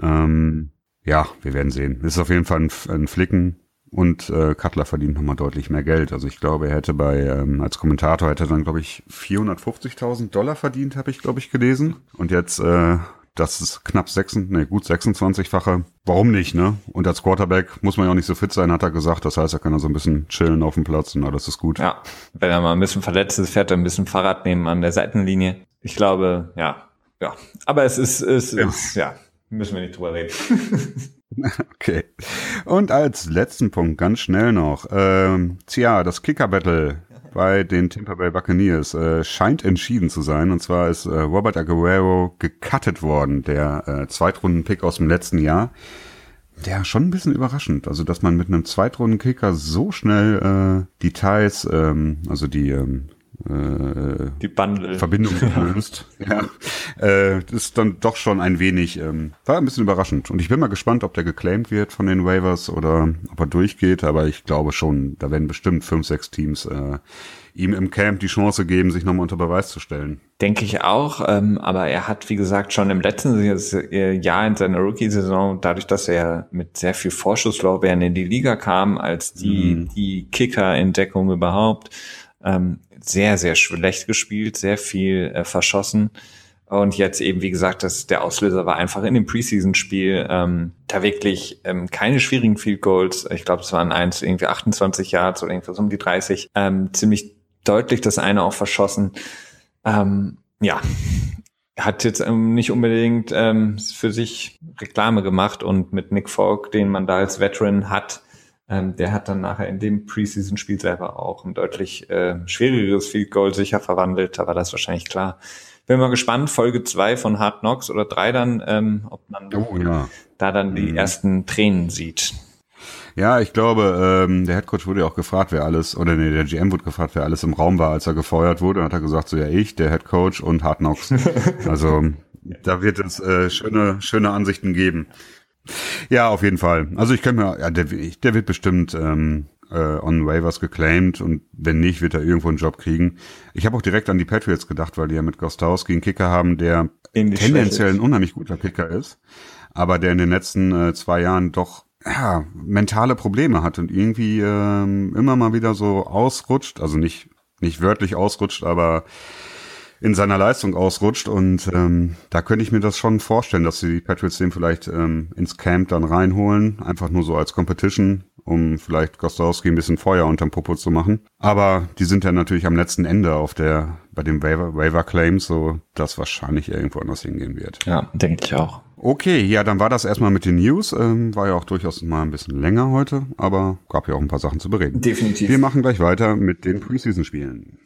Ähm, ja, wir werden sehen. Ist auf jeden Fall ein, ein Flicken und äh, Cutler verdient nochmal deutlich mehr Geld. Also ich glaube, er hätte bei, ähm, als Kommentator hätte dann, glaube ich, 450.000 Dollar verdient, habe ich, glaube ich, gelesen. Und jetzt, äh, das ist knapp 6, nee, gut 26-fache. Warum nicht, ne? Und als Quarterback muss man ja auch nicht so fit sein, hat er gesagt. Das heißt, er kann da so ein bisschen chillen auf dem Platz und alles ist gut. Ja, wenn er mal ein bisschen verletzt ist, fährt er ein bisschen Fahrrad nehmen an der Seitenlinie. Ich glaube, ja, ja. Aber es ist, es ja. ist, ja, Müssen wir nicht drüber reden. okay. Und als letzten Punkt ganz schnell noch. Ähm, tja, das Kicker-Battle bei den Tampa Bay Buccaneers äh, scheint entschieden zu sein. Und zwar ist äh, Robert Aguero gecuttet worden, der äh, Zweitrunden-Pick aus dem letzten Jahr. Der schon ein bisschen überraschend. Also, dass man mit einem Zweitrunden-Kicker so schnell äh, die Teils, ähm, also die ähm, äh, die Bundle. Verbindung gelöst. ja. Äh, das ist dann doch schon ein wenig, ähm, war ein bisschen überraschend. Und ich bin mal gespannt, ob der geclaimed wird von den Waivers oder ob er durchgeht, aber ich glaube schon, da werden bestimmt fünf, sechs Teams äh, ihm im Camp die Chance geben, sich nochmal unter Beweis zu stellen. Denke ich auch, ähm, aber er hat, wie gesagt, schon im letzten Jahr in seiner Rookie-Saison, dadurch, dass er mit sehr viel Vorschusslorbeeren in die Liga kam, als die, mhm. die Kicker-Entdeckung überhaupt, ähm, sehr, sehr schlecht gespielt, sehr viel äh, verschossen. Und jetzt eben, wie gesagt, das, der Auslöser war einfach in dem Preseason-Spiel ähm, da wirklich ähm, keine schwierigen Field Goals. Ich glaube, es waren eins irgendwie 28 Yards oder irgendwas um die 30. Ähm, ziemlich deutlich das eine auch verschossen. Ähm, ja, hat jetzt ähm, nicht unbedingt ähm, für sich Reklame gemacht und mit Nick Falk, den man da als Veteran hat, ähm, der hat dann nachher in dem Preseason-Spiel selber auch ein deutlich äh, schwierigeres Field Goal sicher verwandelt. Da war das wahrscheinlich klar. Bin mal gespannt, Folge zwei von Hard Knocks oder drei dann, ähm, ob man oh, ja. da dann die mhm. ersten Tränen sieht. Ja, ich glaube, ähm, der Headcoach wurde ja auch gefragt, wer alles, oder nee, der GM wurde gefragt, wer alles im Raum war, als er gefeuert wurde. Und hat er gesagt, so ja, ich, der Headcoach und Hard Knocks. also da wird es äh, schöne, schöne Ansichten geben. Ja, auf jeden Fall. Also ich kann mir, ja, der, der wird bestimmt ähm, äh, on waivers geclaimed und wenn nicht, wird er irgendwo einen Job kriegen. Ich habe auch direkt an die Patriots gedacht, weil die ja mit Gostowski einen Kicker haben, der tendenziell ein unheimlich guter Kicker ist, aber der in den letzten äh, zwei Jahren doch ja, mentale Probleme hat und irgendwie ähm, immer mal wieder so ausrutscht, also nicht nicht wörtlich ausrutscht, aber in seiner Leistung ausrutscht und ähm, da könnte ich mir das schon vorstellen, dass die Patriots den vielleicht ähm, ins Camp dann reinholen, einfach nur so als Competition, um vielleicht Gostowski ein bisschen Feuer unterm Popo zu machen. Aber die sind ja natürlich am letzten Ende auf der bei dem Waiver, Waiver Claims, so dass wahrscheinlich irgendwo anders hingehen wird. Ja, denke ich auch. Okay, ja, dann war das erstmal mit den News. Ähm, war ja auch durchaus mal ein bisschen länger heute, aber gab ja auch ein paar Sachen zu bereden. Definitiv. Wir machen gleich weiter mit den Preseason-Spielen.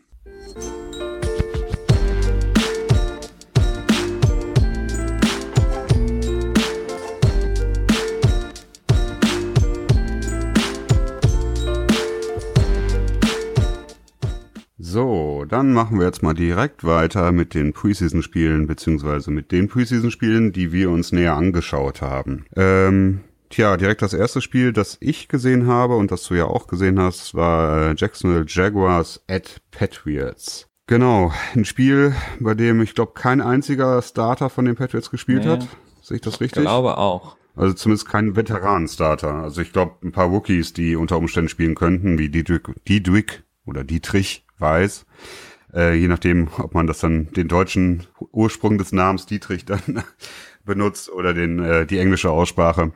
So, dann machen wir jetzt mal direkt weiter mit den Preseason-Spielen, beziehungsweise mit den Preseason-Spielen, die wir uns näher angeschaut haben. Ähm, tja, direkt das erste Spiel, das ich gesehen habe und das du ja auch gesehen hast, war äh, Jacksonville Jaguars at Patriots. Genau, ein Spiel, bei dem ich glaube kein einziger Starter von den Patriots gespielt nee, hat. Sehe ich das richtig? Ich glaube auch. Also zumindest kein Veteranen-Starter. Also ich glaube ein paar Rookies, die unter Umständen spielen könnten, wie Diedrich, Diedrich oder Dietrich weiß. Äh, je nachdem, ob man das dann den deutschen Ursprung des Namens Dietrich dann benutzt oder den äh, die englische Aussprache.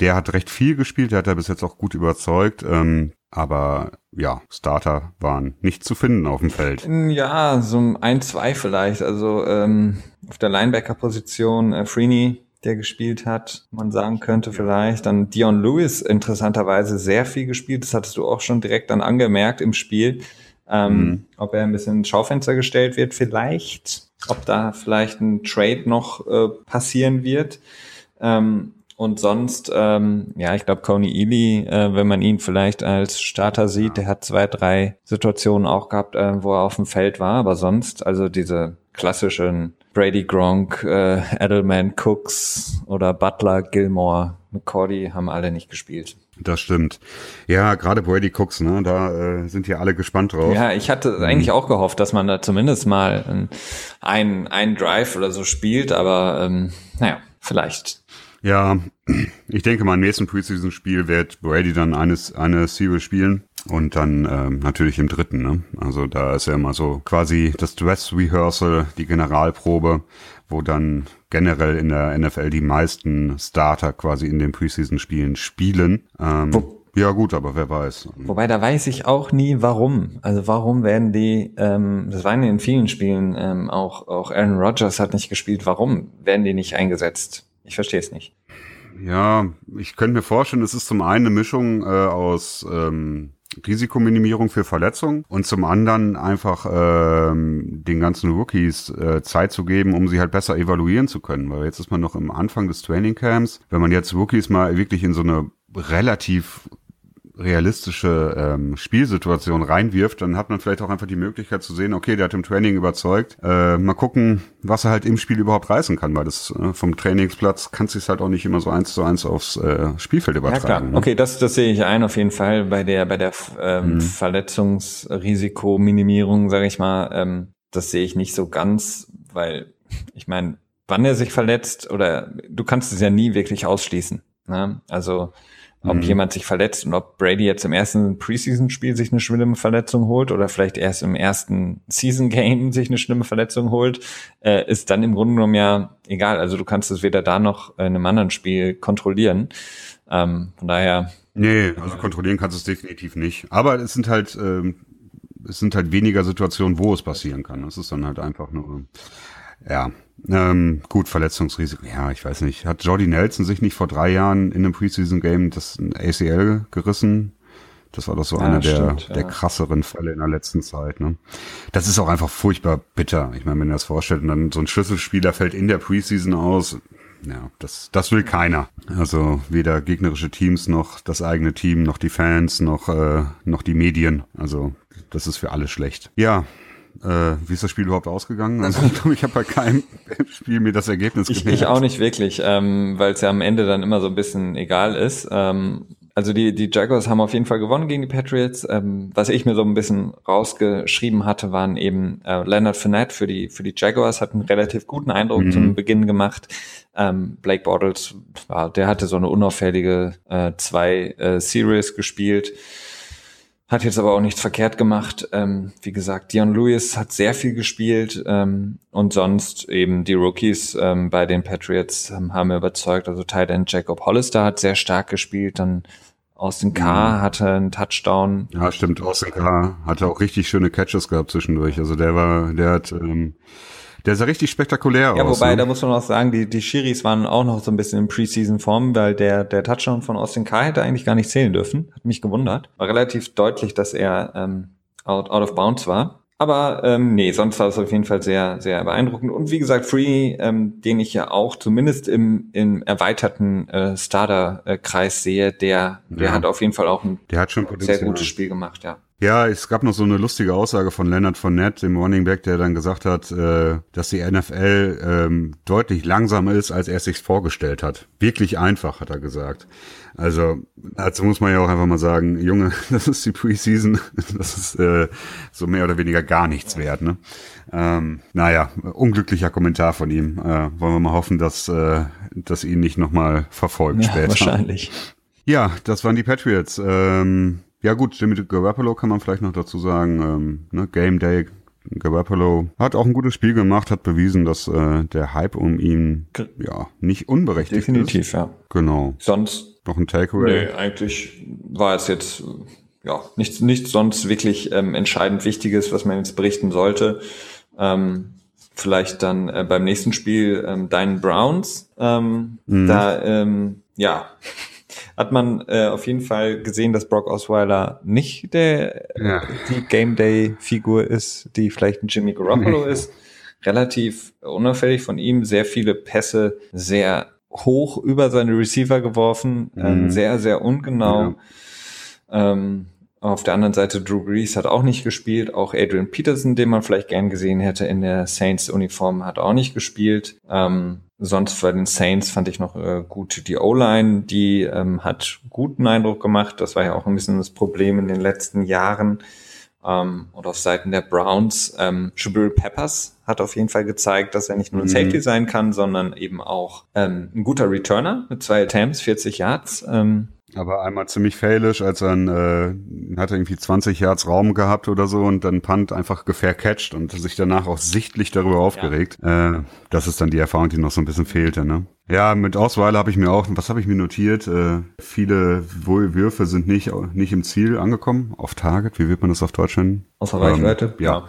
Der hat recht viel gespielt, der hat ja bis jetzt auch gut überzeugt. Ähm, aber ja, Starter waren nicht zu finden auf dem Feld. Ja, so ein, zwei vielleicht. Also ähm, auf der Linebacker-Position äh, Freeney, der gespielt hat, man sagen könnte vielleicht. Dann Dion Lewis interessanterweise sehr viel gespielt. Das hattest du auch schon direkt dann angemerkt im Spiel ähm, mhm. ob er ein bisschen ins Schaufenster gestellt wird vielleicht, ob da vielleicht ein Trade noch äh, passieren wird. Ähm, und sonst, ähm, ja, ich glaube, Coney Ely, äh, wenn man ihn vielleicht als Starter sieht, der hat zwei, drei Situationen auch gehabt, äh, wo er auf dem Feld war, aber sonst, also diese klassischen Brady Gronk, äh, Edelman Cooks oder Butler, Gilmore, McCordy haben alle nicht gespielt. Das stimmt. Ja, gerade Brady Cooks, ne, da äh, sind ja alle gespannt drauf. Ja, ich hatte mhm. eigentlich auch gehofft, dass man da zumindest mal einen, einen Drive oder so spielt, aber ähm, naja, vielleicht. Ja, ich denke mal, im nächsten Preseason-Spiel wird Brady dann eines, eine Series spielen und dann ähm, natürlich im dritten. Ne? Also da ist ja immer so quasi das Dress Rehearsal, die Generalprobe, wo dann generell in der NFL die meisten Starter quasi in den Preseason-Spielen spielen. Ähm, ja gut, aber wer weiß. Wobei da weiß ich auch nie, warum. Also warum werden die, ähm, das waren in vielen Spielen ähm, auch, auch Aaron Rodgers hat nicht gespielt, warum werden die nicht eingesetzt? Ich verstehe es nicht. Ja, ich könnte mir vorstellen, es ist zum einen eine Mischung äh, aus ähm, Risikominimierung für Verletzungen und zum anderen einfach ähm, den ganzen Rookies äh, Zeit zu geben, um sie halt besser evaluieren zu können. Weil jetzt ist man noch im Anfang des Trainingcamps. Wenn man jetzt Rookies mal wirklich in so eine relativ realistische ähm, Spielsituation reinwirft, dann hat man vielleicht auch einfach die Möglichkeit zu sehen, okay, der hat im Training überzeugt. Äh, mal gucken, was er halt im Spiel überhaupt reißen kann, weil das äh, vom Trainingsplatz kann sich halt auch nicht immer so eins zu eins aufs äh, Spielfeld übertragen. Ja, klar. Ne? Okay, das, das sehe ich ein auf jeden Fall bei der bei der ähm, mhm. Verletzungsrisikominimierung, sage ich mal. Ähm, das sehe ich nicht so ganz, weil ich meine, wann er sich verletzt oder du kannst es ja nie wirklich ausschließen. Ne? Also ob mhm. jemand sich verletzt und ob Brady jetzt im ersten Preseason-Spiel sich eine schlimme Verletzung holt oder vielleicht erst im ersten Season-Game sich eine schlimme Verletzung holt, äh, ist dann im Grunde genommen ja egal. Also du kannst es weder da noch in einem anderen Spiel kontrollieren. Ähm, von daher. Nee, also kontrollieren kannst du es definitiv nicht. Aber es sind halt, ähm, es sind halt weniger Situationen, wo es passieren kann. Das ist dann halt einfach nur, ja, ähm, gut, Verletzungsrisiko. Ja, ich weiß nicht. Hat Jordi Nelson sich nicht vor drei Jahren in einem Preseason-Game das ACL gerissen? Das war doch so ja, einer der, ja. der krasseren Fälle in der letzten Zeit. Ne? Das ist auch einfach furchtbar bitter. Ich meine, wenn ihr das vorstellt und dann so ein Schlüsselspieler fällt in der Preseason aus, ja, das, das will keiner. Also weder gegnerische Teams noch das eigene Team, noch die Fans, noch, äh, noch die Medien. Also das ist für alle schlecht. Ja, äh, wie ist das Spiel überhaupt ausgegangen? Also ich glaube, ich habe bei keinem Spiel mir das Ergebnis ich, ich auch nicht wirklich, ähm, weil es ja am Ende dann immer so ein bisschen egal ist. Ähm, also die, die Jaguars haben auf jeden Fall gewonnen gegen die Patriots. Ähm, was ich mir so ein bisschen rausgeschrieben hatte, waren eben äh, Leonard Fournette für die, für die Jaguars, hat einen relativ guten Eindruck mhm. zum Beginn gemacht. Ähm, Blake Bortles, der hatte so eine unauffällige äh, zwei äh, Series gespielt. Hat jetzt aber auch nichts verkehrt gemacht. Ähm, wie gesagt, Dion Lewis hat sehr viel gespielt ähm, und sonst eben die Rookies ähm, bei den Patriots ähm, haben mir überzeugt. Also Tight End Jacob Hollister hat sehr stark gespielt, dann Austin K. Mhm. hatte einen Touchdown. Ja, stimmt. Austin K. hatte auch richtig schöne Catches gehabt zwischendurch. Also der war, der hat ähm, der sah richtig spektakulär ja, aus. Ja, wobei, ne? da muss man auch sagen, die, die Schiris waren auch noch so ein bisschen in Preseason-Form, weil der, der Touchdown von Austin K. hätte eigentlich gar nicht zählen dürfen. Hat mich gewundert. War relativ deutlich, dass er ähm, out, out of bounds war. Aber ähm, nee, sonst war es auf jeden Fall sehr, sehr beeindruckend. Und wie gesagt, Free, ähm, den ich ja auch zumindest im, im erweiterten äh, Starter-Kreis sehe, der, der ja. hat auf jeden Fall auch ein sehr gutes Spiel gemacht, ja. Ja, es gab noch so eine lustige Aussage von Leonard Fournette, dem Running Back, der dann gesagt hat, äh, dass die NFL ähm, deutlich langsamer ist, als er es sich vorgestellt hat. Wirklich einfach, hat er gesagt. Also, dazu muss man ja auch einfach mal sagen, Junge, das ist die Preseason, das ist äh, so mehr oder weniger gar nichts wert. Ne? Ähm, naja, unglücklicher Kommentar von ihm. Äh, wollen wir mal hoffen, dass, äh, dass ihn nicht nochmal verfolgt ja, später. Wahrscheinlich. Ja, das waren die Patriots. Ähm, ja gut, Jimmy Garoppolo kann man vielleicht noch dazu sagen. Ähm, ne, Game Day, Garoppolo hat auch ein gutes Spiel gemacht, hat bewiesen, dass äh, der Hype um ihn ja nicht unberechtigt Definitiv, ist. Definitiv, ja. Genau. Sonst noch ein Takeaway? Nee, eigentlich war es jetzt ja nichts, nichts sonst wirklich ähm, entscheidend Wichtiges, was man jetzt berichten sollte. Ähm, vielleicht dann äh, beim nächsten Spiel ähm, deinen Browns. Ähm, mhm. Da ähm, ja hat man äh, auf jeden Fall gesehen, dass Brock Osweiler nicht der ja. die Game Day Figur ist, die vielleicht ein Jimmy Garoppolo ist. Relativ unauffällig von ihm, sehr viele Pässe, sehr hoch über seine Receiver geworfen, ähm, mhm. ähm, sehr, sehr ungenau. Ja. Ähm, auf der anderen Seite Drew Brees hat auch nicht gespielt. Auch Adrian Peterson, den man vielleicht gern gesehen hätte in der Saints-Uniform, hat auch nicht gespielt. Ähm, sonst bei den Saints fand ich noch äh, gut die O-Line, die ähm, hat guten Eindruck gemacht. Das war ja auch ein bisschen das Problem in den letzten Jahren. Ähm, und auf Seiten der Browns, ähm, Jabril Peppers hat auf jeden Fall gezeigt, dass er nicht nur ein mhm. Safety sein kann, sondern eben auch ähm, ein guter Returner mit zwei Attempts, 40 Yards. Ähm, aber einmal ziemlich failisch, als er äh, hat er irgendwie 20 Yards Raum gehabt oder so und dann Punt einfach gefaircatcht und sich danach auch sichtlich darüber aufgeregt. Ja. Äh, das ist dann die Erfahrung, die noch so ein bisschen fehlte, ne? Ja, mit Auswahl habe ich mir auch, was habe ich mir notiert? Äh, viele Würfe sind nicht, nicht im Ziel angekommen, auf Target, wie wird man das auf Deutsch nennen? Außer Reichweite? Ähm, ja.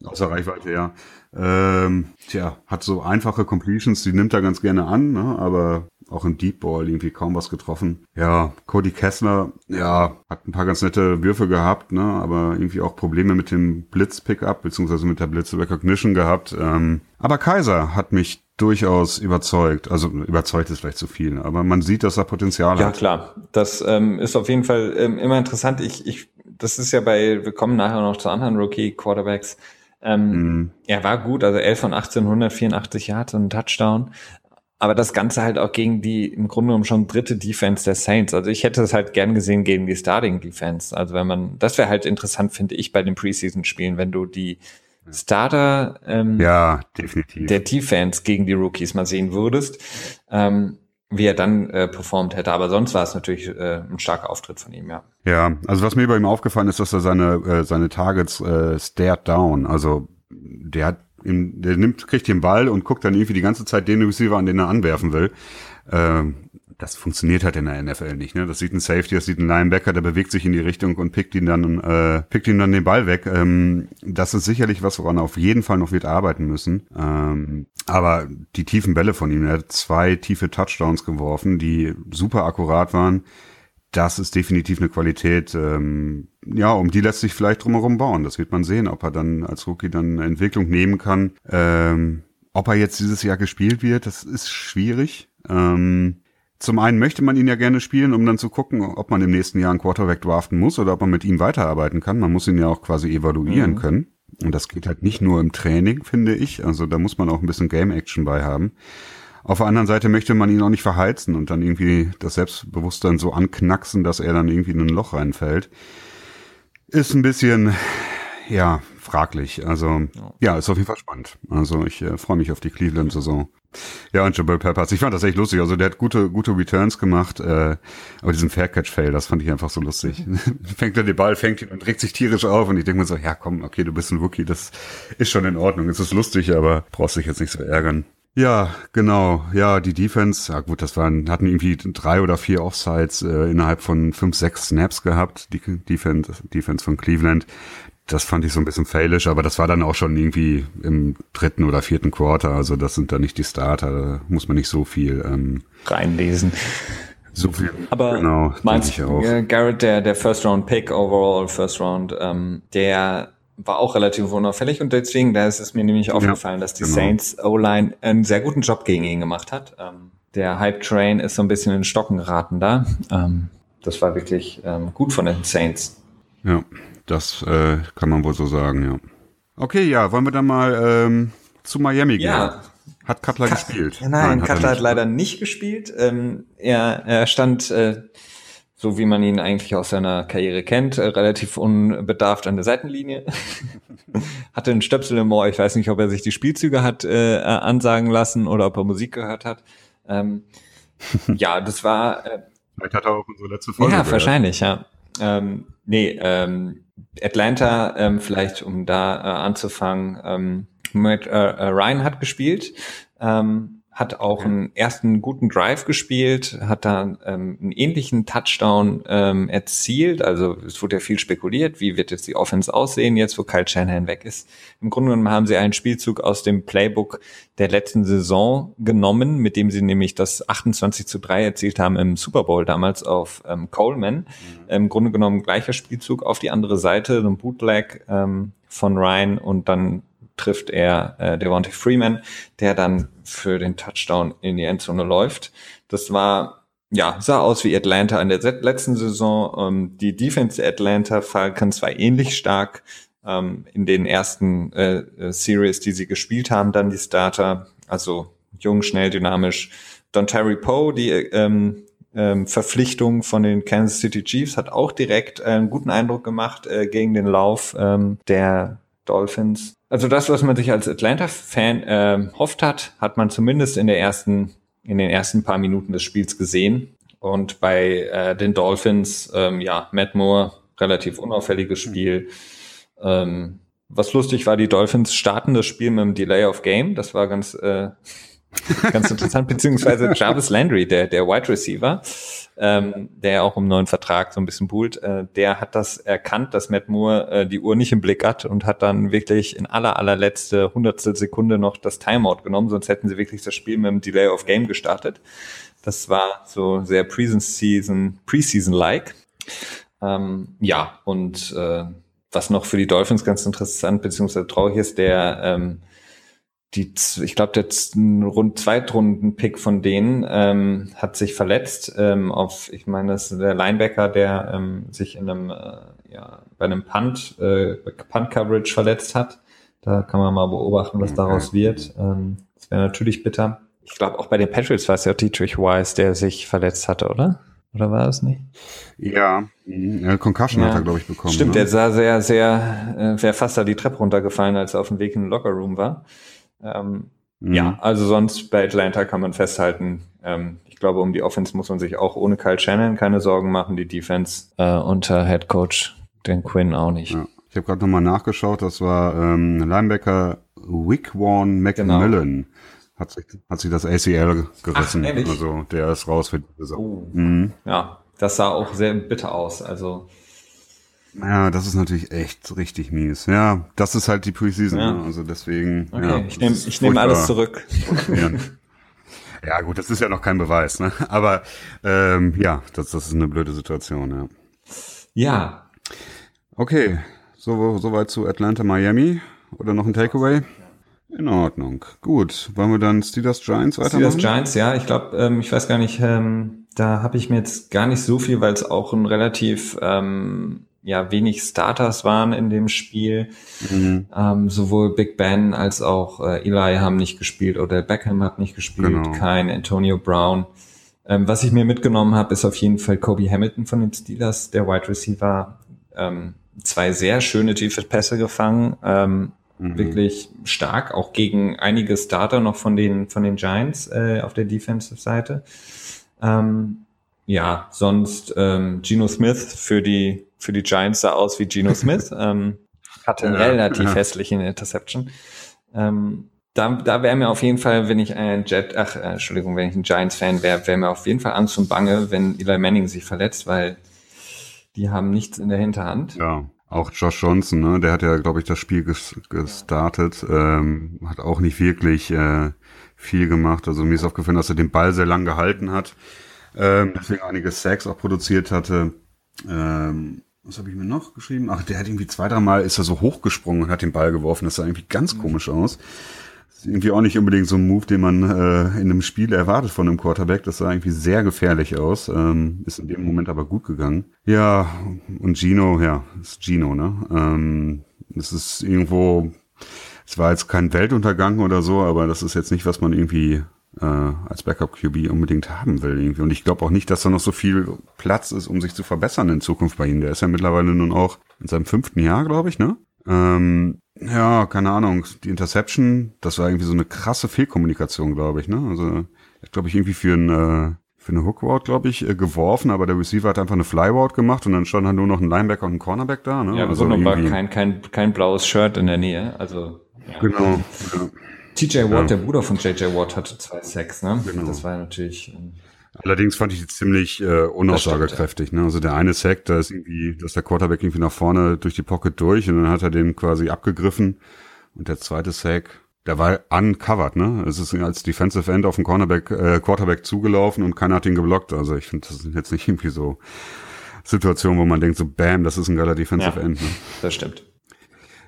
ja. Außer Reichweite, ja. Ähm, tja, hat so einfache Completions, die nimmt er ganz gerne an, ne? aber auch im Deep Ball irgendwie kaum was getroffen. Ja, Cody Kessler, ja, hat ein paar ganz nette Würfe gehabt, ne, aber irgendwie auch Probleme mit dem Blitz-Pickup, beziehungsweise mit der Blitz-Recognition gehabt. Ähm, aber Kaiser hat mich durchaus überzeugt. Also überzeugt ist vielleicht zu viel, aber man sieht, dass er Potenzial ja, hat. Ja, klar. Das ähm, ist auf jeden Fall ähm, immer interessant. Ich, ich, das ist ja bei, wir kommen nachher noch zu anderen Rookie-Quarterbacks. Ähm, mm. Er war gut, also 11 von 1884 Yards und Touchdown aber das Ganze halt auch gegen die im Grunde genommen schon dritte Defense der Saints. Also ich hätte es halt gern gesehen gegen die Starting Defense. Also wenn man, das wäre halt interessant, finde ich, bei den Preseason-Spielen, wenn du die Starter ähm, ja, definitiv. der Defense gegen die Rookies mal sehen würdest. Ähm, wie er dann äh, performt hätte. Aber sonst war es natürlich äh, ein starker Auftritt von ihm, ja. Ja, also was mir bei ihm aufgefallen ist, dass er seine, äh, seine Targets äh, stared down. Also der hat im, der nimmt, kriegt den Ball und guckt dann irgendwie die ganze Zeit den Receiver, an den er anwerfen will. Ähm, das funktioniert halt in der NFL nicht. Ne? Das sieht ein Safety, das sieht ein Linebacker, der bewegt sich in die Richtung und pickt ihn dann, äh, pickt ihn dann den Ball weg. Ähm, das ist sicherlich was, woran er auf jeden Fall noch wird arbeiten müssen. Ähm, aber die tiefen Bälle von ihm, er hat zwei tiefe Touchdowns geworfen, die super akkurat waren. Das ist definitiv eine Qualität. Ähm, ja, um die lässt sich vielleicht drumherum bauen. Das wird man sehen, ob er dann als Rookie dann eine Entwicklung nehmen kann. Ähm, ob er jetzt dieses Jahr gespielt wird, das ist schwierig. Ähm, zum einen möchte man ihn ja gerne spielen, um dann zu gucken, ob man im nächsten Jahr einen Quarterback draften muss oder ob man mit ihm weiterarbeiten kann. Man muss ihn ja auch quasi evaluieren mhm. können. Und das geht halt nicht nur im Training, finde ich. Also da muss man auch ein bisschen Game Action bei haben. Auf der anderen Seite möchte man ihn auch nicht verheizen und dann irgendwie das Selbstbewusstsein so anknacksen, dass er dann irgendwie in ein Loch reinfällt. Ist ein bisschen, ja, fraglich. Also, ja, ist auf jeden Fall spannend. Also ich äh, freue mich auf die Cleveland-Saison. Ja, und Jabril Peppers. Ich fand das echt lustig. Also der hat gute, gute Returns gemacht, äh, aber diesen Faircatch-Fail, das fand ich einfach so lustig. fängt er den Ball, fängt ihn und regt sich tierisch auf und ich denke mir so, ja komm, okay, du bist ein Rookie, das ist schon in Ordnung. Es ist lustig, aber brauchst dich jetzt nicht so ärgern. Ja, genau. Ja, die Defense, ja gut, das waren, hatten irgendwie drei oder vier Offsides äh, innerhalb von fünf, sechs Snaps gehabt, die Defense, Defense von Cleveland das fand ich so ein bisschen failisch, aber das war dann auch schon irgendwie im dritten oder vierten Quarter. Also das sind dann nicht die Starter, da muss man nicht so viel ähm, reinlesen. So viel. Aber genau, meinst du, äh, Garrett, der, der First Round Pick, overall First Round, ähm, der war auch relativ unauffällig und deswegen, da ist es mir nämlich aufgefallen, ja, dass die genau. Saints O-Line einen sehr guten Job gegen ihn gemacht hat. Ähm, der Hype Train ist so ein bisschen in Stocken geraten da. Ähm, das war wirklich ähm, gut von den Saints. Ja. Das äh, kann man wohl so sagen, ja. Okay, ja, wollen wir dann mal ähm, zu Miami gehen? Ja. Hat Cutler Cut gespielt? Nein, Nein hat Cutler hat leider nicht gespielt. Ähm, er, er stand, äh, so wie man ihn eigentlich aus seiner Karriere kennt, äh, relativ unbedarft an der Seitenlinie. Hatte einen Stöpsel im Ohr. Ich weiß nicht, ob er sich die Spielzüge hat äh, ansagen lassen oder ob er Musik gehört hat. Ähm, ja, das war. Äh, Vielleicht hat er auch unsere letzte Folge. Ja, gehört. wahrscheinlich, ja. Ähm, nee, ähm, Atlanta, ähm, vielleicht um da äh, anzufangen, ähm, Matt äh, äh, Ryan hat gespielt, ähm, hat auch einen ersten guten Drive gespielt, hat da ähm, einen ähnlichen Touchdown ähm, erzielt. Also es wurde ja viel spekuliert, wie wird jetzt die Offense aussehen, jetzt wo Kyle Shanahan weg ist. Im Grunde genommen haben sie einen Spielzug aus dem Playbook der letzten Saison genommen, mit dem sie nämlich das 28 zu 3 erzielt haben im Super Bowl damals auf ähm, Coleman. Mhm. Im Grunde genommen gleicher Spielzug auf die andere Seite, ein Bootleg ähm, von Ryan und dann trifft er äh, Devontae Freeman, der dann für den Touchdown in die Endzone läuft. Das war, ja, sah aus wie Atlanta in der letzten Saison. Ähm, die Defense Atlanta Falcons war ähnlich stark ähm, in den ersten äh, äh, Series, die sie gespielt haben, dann die Starter, also jung, schnell, dynamisch. Don Terry Poe, die ähm, ähm, Verpflichtung von den Kansas City Chiefs hat auch direkt äh, einen guten Eindruck gemacht äh, gegen den Lauf ähm, der Dolphins. Also das, was man sich als Atlanta-Fan äh, hofft hat, hat man zumindest in der ersten, in den ersten paar Minuten des Spiels gesehen. Und bei äh, den Dolphins, ähm, ja, Matt Moore, relativ unauffälliges Spiel. Ähm, was lustig war, die Dolphins starten das Spiel mit einem Delay of Game. Das war ganz, äh, ganz interessant. Beziehungsweise Jarvis Landry, der, der Wide Receiver, ähm, der auch um neuen Vertrag so ein bisschen buhlt, äh, der hat das erkannt, dass Matt Moore äh, die Uhr nicht im Blick hat und hat dann wirklich in aller allerletzte hundertstel Sekunde noch das Timeout genommen, sonst hätten sie wirklich das Spiel mit dem Delay of Game gestartet. Das war so sehr Preseason, Preseason-like. Ähm, ja, und äh, was noch für die Dolphins ganz interessant beziehungsweise traurig ist, der ähm, die, ich glaube, der rund Zweitrunden-Pick von denen ähm, hat sich verletzt. Ähm, auf, ich meine, das ist der Linebacker, der ähm, sich in einem, äh, ja, bei einem Punt, äh, Punt-Coverage verletzt hat. Da kann man mal beobachten, was daraus wird. Ähm, das wäre natürlich bitter. Ich glaube, auch bei den Patriots war es ja Dietrich Wise, der sich verletzt hatte, oder? Oder war es nicht? Ja, ja Concussion ja. hat er, glaube ich, bekommen. Stimmt, ne? der sah sehr, sehr, äh, wäre fast da die Treppe runtergefallen, als er auf dem Weg in den Lockerroom war. Ähm, Mhm. Ja, also sonst bei Atlanta kann man festhalten, ähm, ich glaube, um die Offense muss man sich auch ohne Kyle Shannon keine Sorgen machen, die Defense äh, unter Head Coach Dan Quinn auch nicht. Ja. Ich habe gerade nochmal nachgeschaut, das war ähm, Linebacker Wickwarn McMillan. Genau. Hat sich, hat sich das ACL gerissen. Ach, also der ist raus für die Saison. Oh. Mhm. Ja, das sah auch sehr bitter aus. Also ja, das ist natürlich echt richtig mies. Ja, das ist halt die Preseason. Ja. Ne? Also deswegen. Okay, ja, ich nehme ich nehm alles zurück. ja, gut, das ist ja noch kein Beweis, ne? Aber ähm, ja, das, das ist eine blöde Situation, ja. Ja. Okay, so soweit zu Atlanta, Miami. Oder noch ein Takeaway? In Ordnung. Gut. Wollen wir dann Steelers Giants weitermachen? Steelers Giants, ja. Ich glaube, ähm, ich weiß gar nicht, ähm, da habe ich mir jetzt gar nicht so viel, weil es auch ein relativ ähm, ja wenig Starters waren in dem Spiel. Mhm. Ähm, sowohl Big Ben als auch äh, Eli haben nicht gespielt oder Beckham hat nicht gespielt, genau. kein Antonio Brown. Ähm, was ich mir mitgenommen habe, ist auf jeden Fall Kobe Hamilton von den Steelers, der Wide Receiver. Ähm, zwei sehr schöne tiefe Pässe gefangen, ähm, mhm. wirklich stark, auch gegen einige Starter noch von den von den Giants äh, auf der Defensive Seite. Ähm, ja, sonst ähm, Geno Smith für die für die Giants sah aus wie Geno Smith, ähm, hatte einen relativ ja. hässlichen Interception. Ähm, da, da wäre mir auf jeden Fall, wenn ich ein Jet, ach, äh, Entschuldigung, wenn ich ein Giants-Fan wäre, wäre mir auf jeden Fall Angst und Bange, wenn Eli Manning sich verletzt, weil die haben nichts in der Hinterhand. Ja. Auch Josh Johnson, ne, der hat ja, glaube ich, das Spiel ges gestartet, ähm, hat auch nicht wirklich äh, viel gemacht. Also mir ist aufgefallen, dass er den Ball sehr lang gehalten hat ähm, deswegen einige Sacks auch produziert hatte. Ähm, was habe ich mir noch geschrieben? Ach, der hat irgendwie zwei, dreimal ist er so hochgesprungen und hat den Ball geworfen. Das sah irgendwie ganz mhm. komisch aus. Das ist irgendwie auch nicht unbedingt so ein Move, den man äh, in einem Spiel erwartet von einem Quarterback. Das sah irgendwie sehr gefährlich aus. Ähm, ist in dem Moment aber gut gegangen. Ja, und Gino, ja, ist Gino, ne? Ähm, es ist irgendwo, es war jetzt kein Weltuntergang oder so, aber das ist jetzt nicht, was man irgendwie äh, als Backup-QB unbedingt haben will. Irgendwie. Und ich glaube auch nicht, dass da noch so viel Platz ist, um sich zu verbessern in Zukunft bei ihm. Der ist ja mittlerweile nun auch in seinem fünften Jahr, glaube ich, ne? Ähm, ja, keine Ahnung. Die Interception, das war irgendwie so eine krasse Fehlkommunikation, glaube ich, ne? Also, glaube ich, irgendwie für ein äh, für eine Hookroute, glaube ich, äh, geworfen, aber der Receiver hat einfach eine Flyroute gemacht und dann stand halt nur noch ein Linebacker und ein Cornerback da. Ne? Ja, also wunderbar, kein, kein, kein blaues Shirt in der Nähe. Also ja. Genau. Ja. TJ Watt, ja. der Bruder von JJ Watt, hatte zwei Sacks, ne? Genau. Das war natürlich. Ähm, Allerdings fand ich die ziemlich äh, unaussagekräftig. Ne? Also der eine Sack, da ist irgendwie, dass der Quarterback irgendwie nach vorne durch die Pocket durch und dann hat er den quasi abgegriffen. Und der zweite Sack, der war uncovered, ne? Es ist als Defensive End auf den Cornerback, äh, Quarterback zugelaufen und keiner hat ihn geblockt. Also ich finde, das sind jetzt nicht irgendwie so Situationen, wo man denkt, so bam, das ist ein geiler Defensive ja, End. Ne? Das stimmt.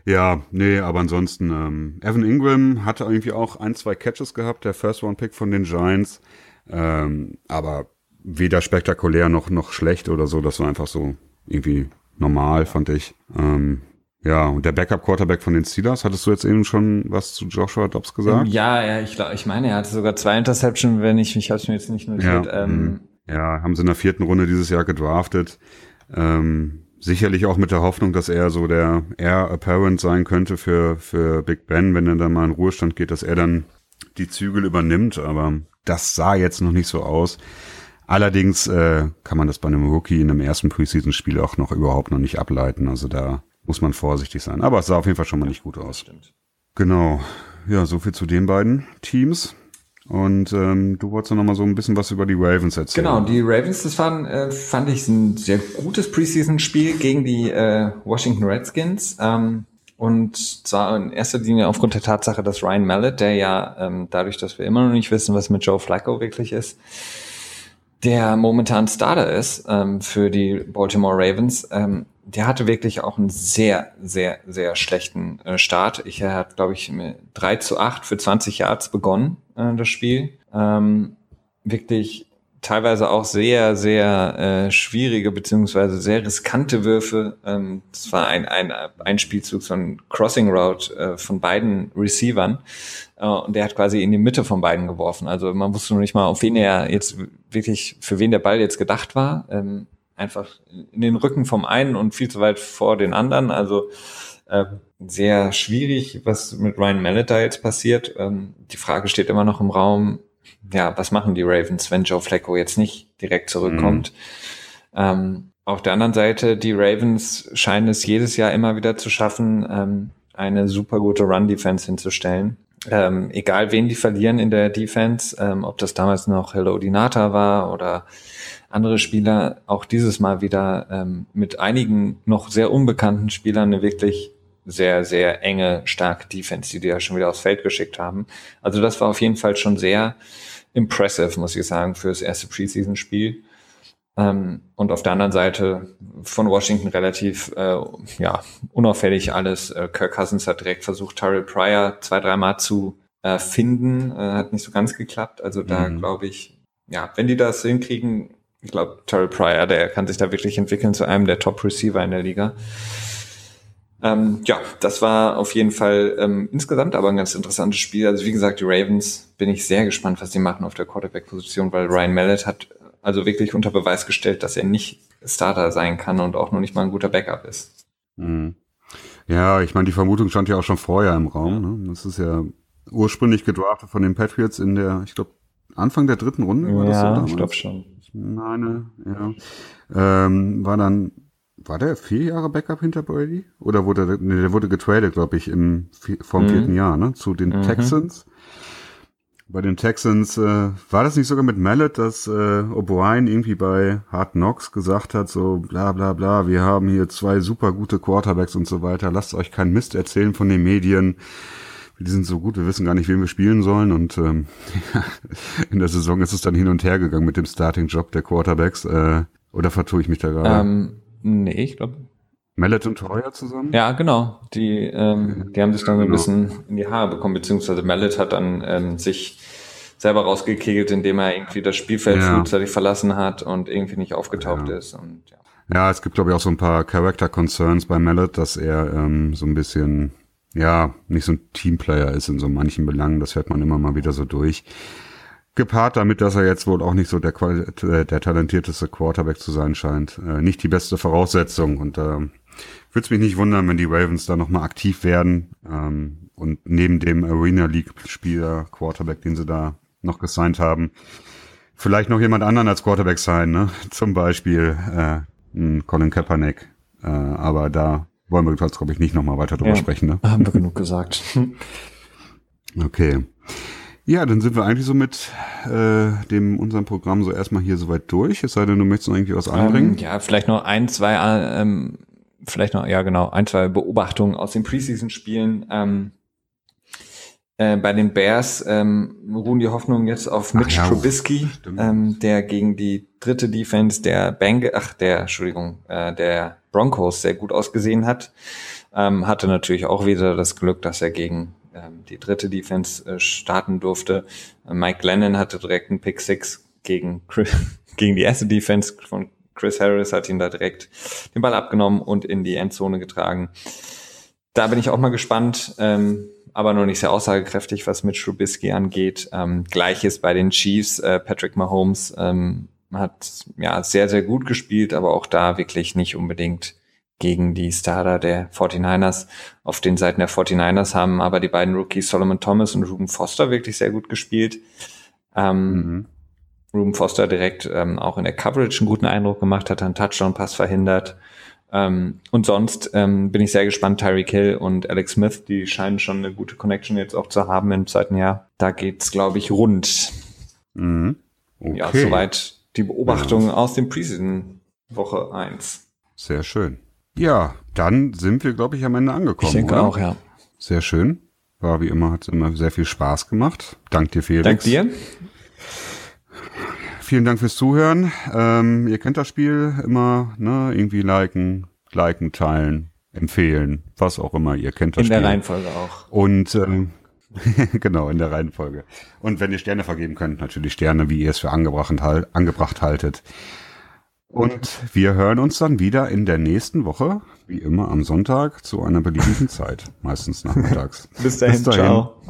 Ja, nee, aber ansonsten, ähm, Evan Ingram hatte irgendwie auch ein, zwei Catches gehabt, der First-Round-Pick von den Giants. Ähm, aber weder spektakulär noch, noch schlecht oder so. Das war einfach so irgendwie normal, fand ich. Ähm, ja, und der Backup-Quarterback von den Steelers, hattest du jetzt eben schon was zu Joshua Dobbs gesagt? Ja, ja ich, glaub, ich meine, er hatte sogar zwei Interceptions, wenn ich mich, hab's mir jetzt nicht notiert. Ja, ähm, ja, haben sie in der vierten Runde dieses Jahr gedraftet. Ähm, Sicherlich auch mit der Hoffnung, dass er so der Air Apparent sein könnte für, für Big Ben, wenn er dann mal in Ruhestand geht, dass er dann die Zügel übernimmt. Aber das sah jetzt noch nicht so aus. Allerdings äh, kann man das bei einem Rookie in einem ersten Preseason-Spiel auch noch überhaupt noch nicht ableiten. Also da muss man vorsichtig sein. Aber es sah auf jeden Fall schon mal nicht gut aus. Stimmt. Genau. Ja, so viel zu den beiden Teams. Und ähm, du wolltest noch mal so ein bisschen was über die Ravens erzählen. Genau, die Ravens, das waren, äh, fand ich ein sehr gutes Preseason-Spiel gegen die äh, Washington Redskins. Ähm, und zwar in erster Linie aufgrund der Tatsache, dass Ryan Mallet, der ja ähm, dadurch, dass wir immer noch nicht wissen, was mit Joe Flacco wirklich ist, der momentan Starter ist ähm, für die Baltimore Ravens, ähm, der hatte wirklich auch einen sehr, sehr, sehr schlechten äh, Start. Ich er hat, glaube ich, mit 3 zu 8 für 20 Yards begonnen, äh, das Spiel. Ähm, wirklich teilweise auch sehr, sehr äh, schwierige beziehungsweise sehr riskante Würfe. Ähm, das war ein, ein, ein Spielzug, so ein Crossing Route äh, von beiden Receivern. Äh, und der hat quasi in die Mitte von beiden geworfen. Also man wusste noch nicht mal, auf wen er jetzt wirklich, für wen der Ball jetzt gedacht war. Ähm, einfach in den Rücken vom einen und viel zu weit vor den anderen. Also äh, sehr schwierig, was mit Ryan Mallet da jetzt passiert. Ähm, die Frage steht immer noch im Raum, ja, was machen die Ravens, wenn Joe Flacco jetzt nicht direkt zurückkommt? Mhm. Ähm, auf der anderen Seite, die Ravens scheinen es jedes Jahr immer wieder zu schaffen, ähm, eine super gute Run-Defense hinzustellen. Ähm, egal wen die verlieren in der Defense, ähm, ob das damals noch Hello Dinata war oder andere Spieler, auch dieses Mal wieder ähm, mit einigen noch sehr unbekannten Spielern eine wirklich sehr, sehr enge, starke Defense, die die ja schon wieder aufs Feld geschickt haben. Also das war auf jeden Fall schon sehr impressive, muss ich sagen, für das erste Preseason-Spiel. Ähm, und auf der anderen Seite von Washington relativ äh, ja, unauffällig alles. Äh, Kirk Cousins hat direkt versucht, Terrell Pryor zwei, dreimal zu äh, finden. Äh, hat nicht so ganz geklappt. Also da mhm. glaube ich, ja, wenn die das hinkriegen, ich glaube, Terrell Pryor, der kann sich da wirklich entwickeln zu einem der Top-Receiver in der Liga. Ähm, ja, das war auf jeden Fall ähm, insgesamt aber ein ganz interessantes Spiel. Also wie gesagt, die Ravens bin ich sehr gespannt, was die machen auf der Quarterback-Position, weil Ryan Mallet hat also wirklich unter Beweis gestellt, dass er nicht Starter sein kann und auch noch nicht mal ein guter Backup ist. Mhm. Ja, ich meine, die Vermutung stand ja auch schon vorher im Raum. Ne? Das ist ja ursprünglich gedraftet von den Patriots in der, ich glaube, Anfang der dritten Runde. War ja, das so ich glaube schon. Ich meine, ja. Ähm, war dann war der vier Jahre Backup hinter Brady? Oder wurde der, nee, der wurde getradet, glaube ich, im vom mhm. vierten Jahr, ne? Zu den mhm. Texans. Bei den Texans äh, war das nicht sogar mit Mallet, dass äh, O'Brien irgendwie bei Hard Knocks gesagt hat, so bla bla bla, wir haben hier zwei super gute Quarterbacks und so weiter, lasst euch keinen Mist erzählen von den Medien. Die sind so gut, wir wissen gar nicht, wen wir spielen sollen. Und ähm, in der Saison ist es dann hin und her gegangen mit dem Starting-Job der Quarterbacks. Äh, oder vertue ich mich da gerade? Ähm, Nee, ich glaube. Mallet und Troyer zusammen? Ja, genau. Die, ähm, die haben sich dann so ein genau. bisschen in die Haare bekommen, beziehungsweise Mallet hat dann ähm, sich selber rausgekegelt, indem er irgendwie das Spielfeld ja. frühzeitig verlassen hat und irgendwie nicht aufgetaucht ja. ist. Und, ja. ja, es gibt, glaube ich, auch so ein paar Character Concerns bei Mallet, dass er ähm, so ein bisschen, ja, nicht so ein Teamplayer ist in so manchen Belangen. Das hört man immer mal wieder so durch gepaart damit, dass er jetzt wohl auch nicht so der, äh, der talentierteste Quarterback zu sein scheint. Äh, nicht die beste Voraussetzung. Und äh, würde es mich nicht wundern, wenn die Ravens da nochmal aktiv werden ähm, und neben dem Arena League-Spieler Quarterback, den sie da noch gesigned haben, vielleicht noch jemand anderen als Quarterback sein, ne? Zum Beispiel äh, Colin Kaepernick. Äh, aber da wollen wir jetzt, glaube ich, nicht nochmal weiter drüber ja, sprechen. Ne? Haben wir genug gesagt. okay. Ja, dann sind wir eigentlich so mit äh, dem unserem Programm so erstmal hier soweit durch. Es sei denn, du möchtest noch irgendwie was einbringen. Ähm, ja, vielleicht noch ein, zwei, ähm, vielleicht noch, ja genau, ein, zwei Beobachtungen aus den Preseason-Spielen. Ähm, äh, bei den Bears ähm, ruhen die Hoffnungen jetzt auf Mitch ja, Trubisky, ähm, der gegen die dritte Defense der Bang, ach der, Entschuldigung, äh, der Broncos sehr gut ausgesehen hat. Ähm, hatte natürlich auch wieder das Glück, dass er gegen ähm, die dritte Defense äh, starten durfte. Äh, Mike Lennon hatte direkt einen Pick Six gegen, Chris, gegen die erste Defense von Chris Harris, hat ihn da direkt den Ball abgenommen und in die Endzone getragen. Da bin ich auch mal gespannt, ähm, aber noch nicht sehr aussagekräftig, was mit Trubisky angeht. Ähm, Gleiches bei den Chiefs. Äh, Patrick Mahomes ähm, hat ja sehr, sehr gut gespielt, aber auch da wirklich nicht unbedingt gegen die Starter der 49ers. Auf den Seiten der 49ers haben aber die beiden Rookies Solomon Thomas und Ruben Foster wirklich sehr gut gespielt. Ähm, mhm. Ruben Foster direkt ähm, auch in der Coverage einen guten Eindruck gemacht, hat einen Touchdown-Pass verhindert. Ähm, und sonst ähm, bin ich sehr gespannt, Tyreek Hill und Alex Smith, die scheinen schon eine gute Connection jetzt auch zu haben im zweiten Jahr. Da geht's, glaube ich, rund. Mhm. Okay. Ja, soweit die Beobachtung ja. aus dem Preseason Woche 1. Sehr schön. Ja, dann sind wir, glaube ich, am Ende angekommen. Ich denke oder? auch, ja. Sehr schön. War wie immer, hat immer sehr viel Spaß gemacht. Dank dir, Felix. Dank dir. Vielen Dank fürs Zuhören. Ähm, ihr kennt das Spiel immer, ne? Irgendwie liken, liken, teilen, empfehlen, was auch immer. Ihr kennt das in Spiel. In der Reihenfolge auch. Und ähm, genau, in der Reihenfolge. Und wenn ihr Sterne vergeben könnt, natürlich Sterne, wie ihr es für angebracht, angebracht haltet. Und wir hören uns dann wieder in der nächsten Woche, wie immer am Sonntag, zu einer beliebigen Zeit, meistens nachmittags. Bis dahin, Bis dahin. ciao.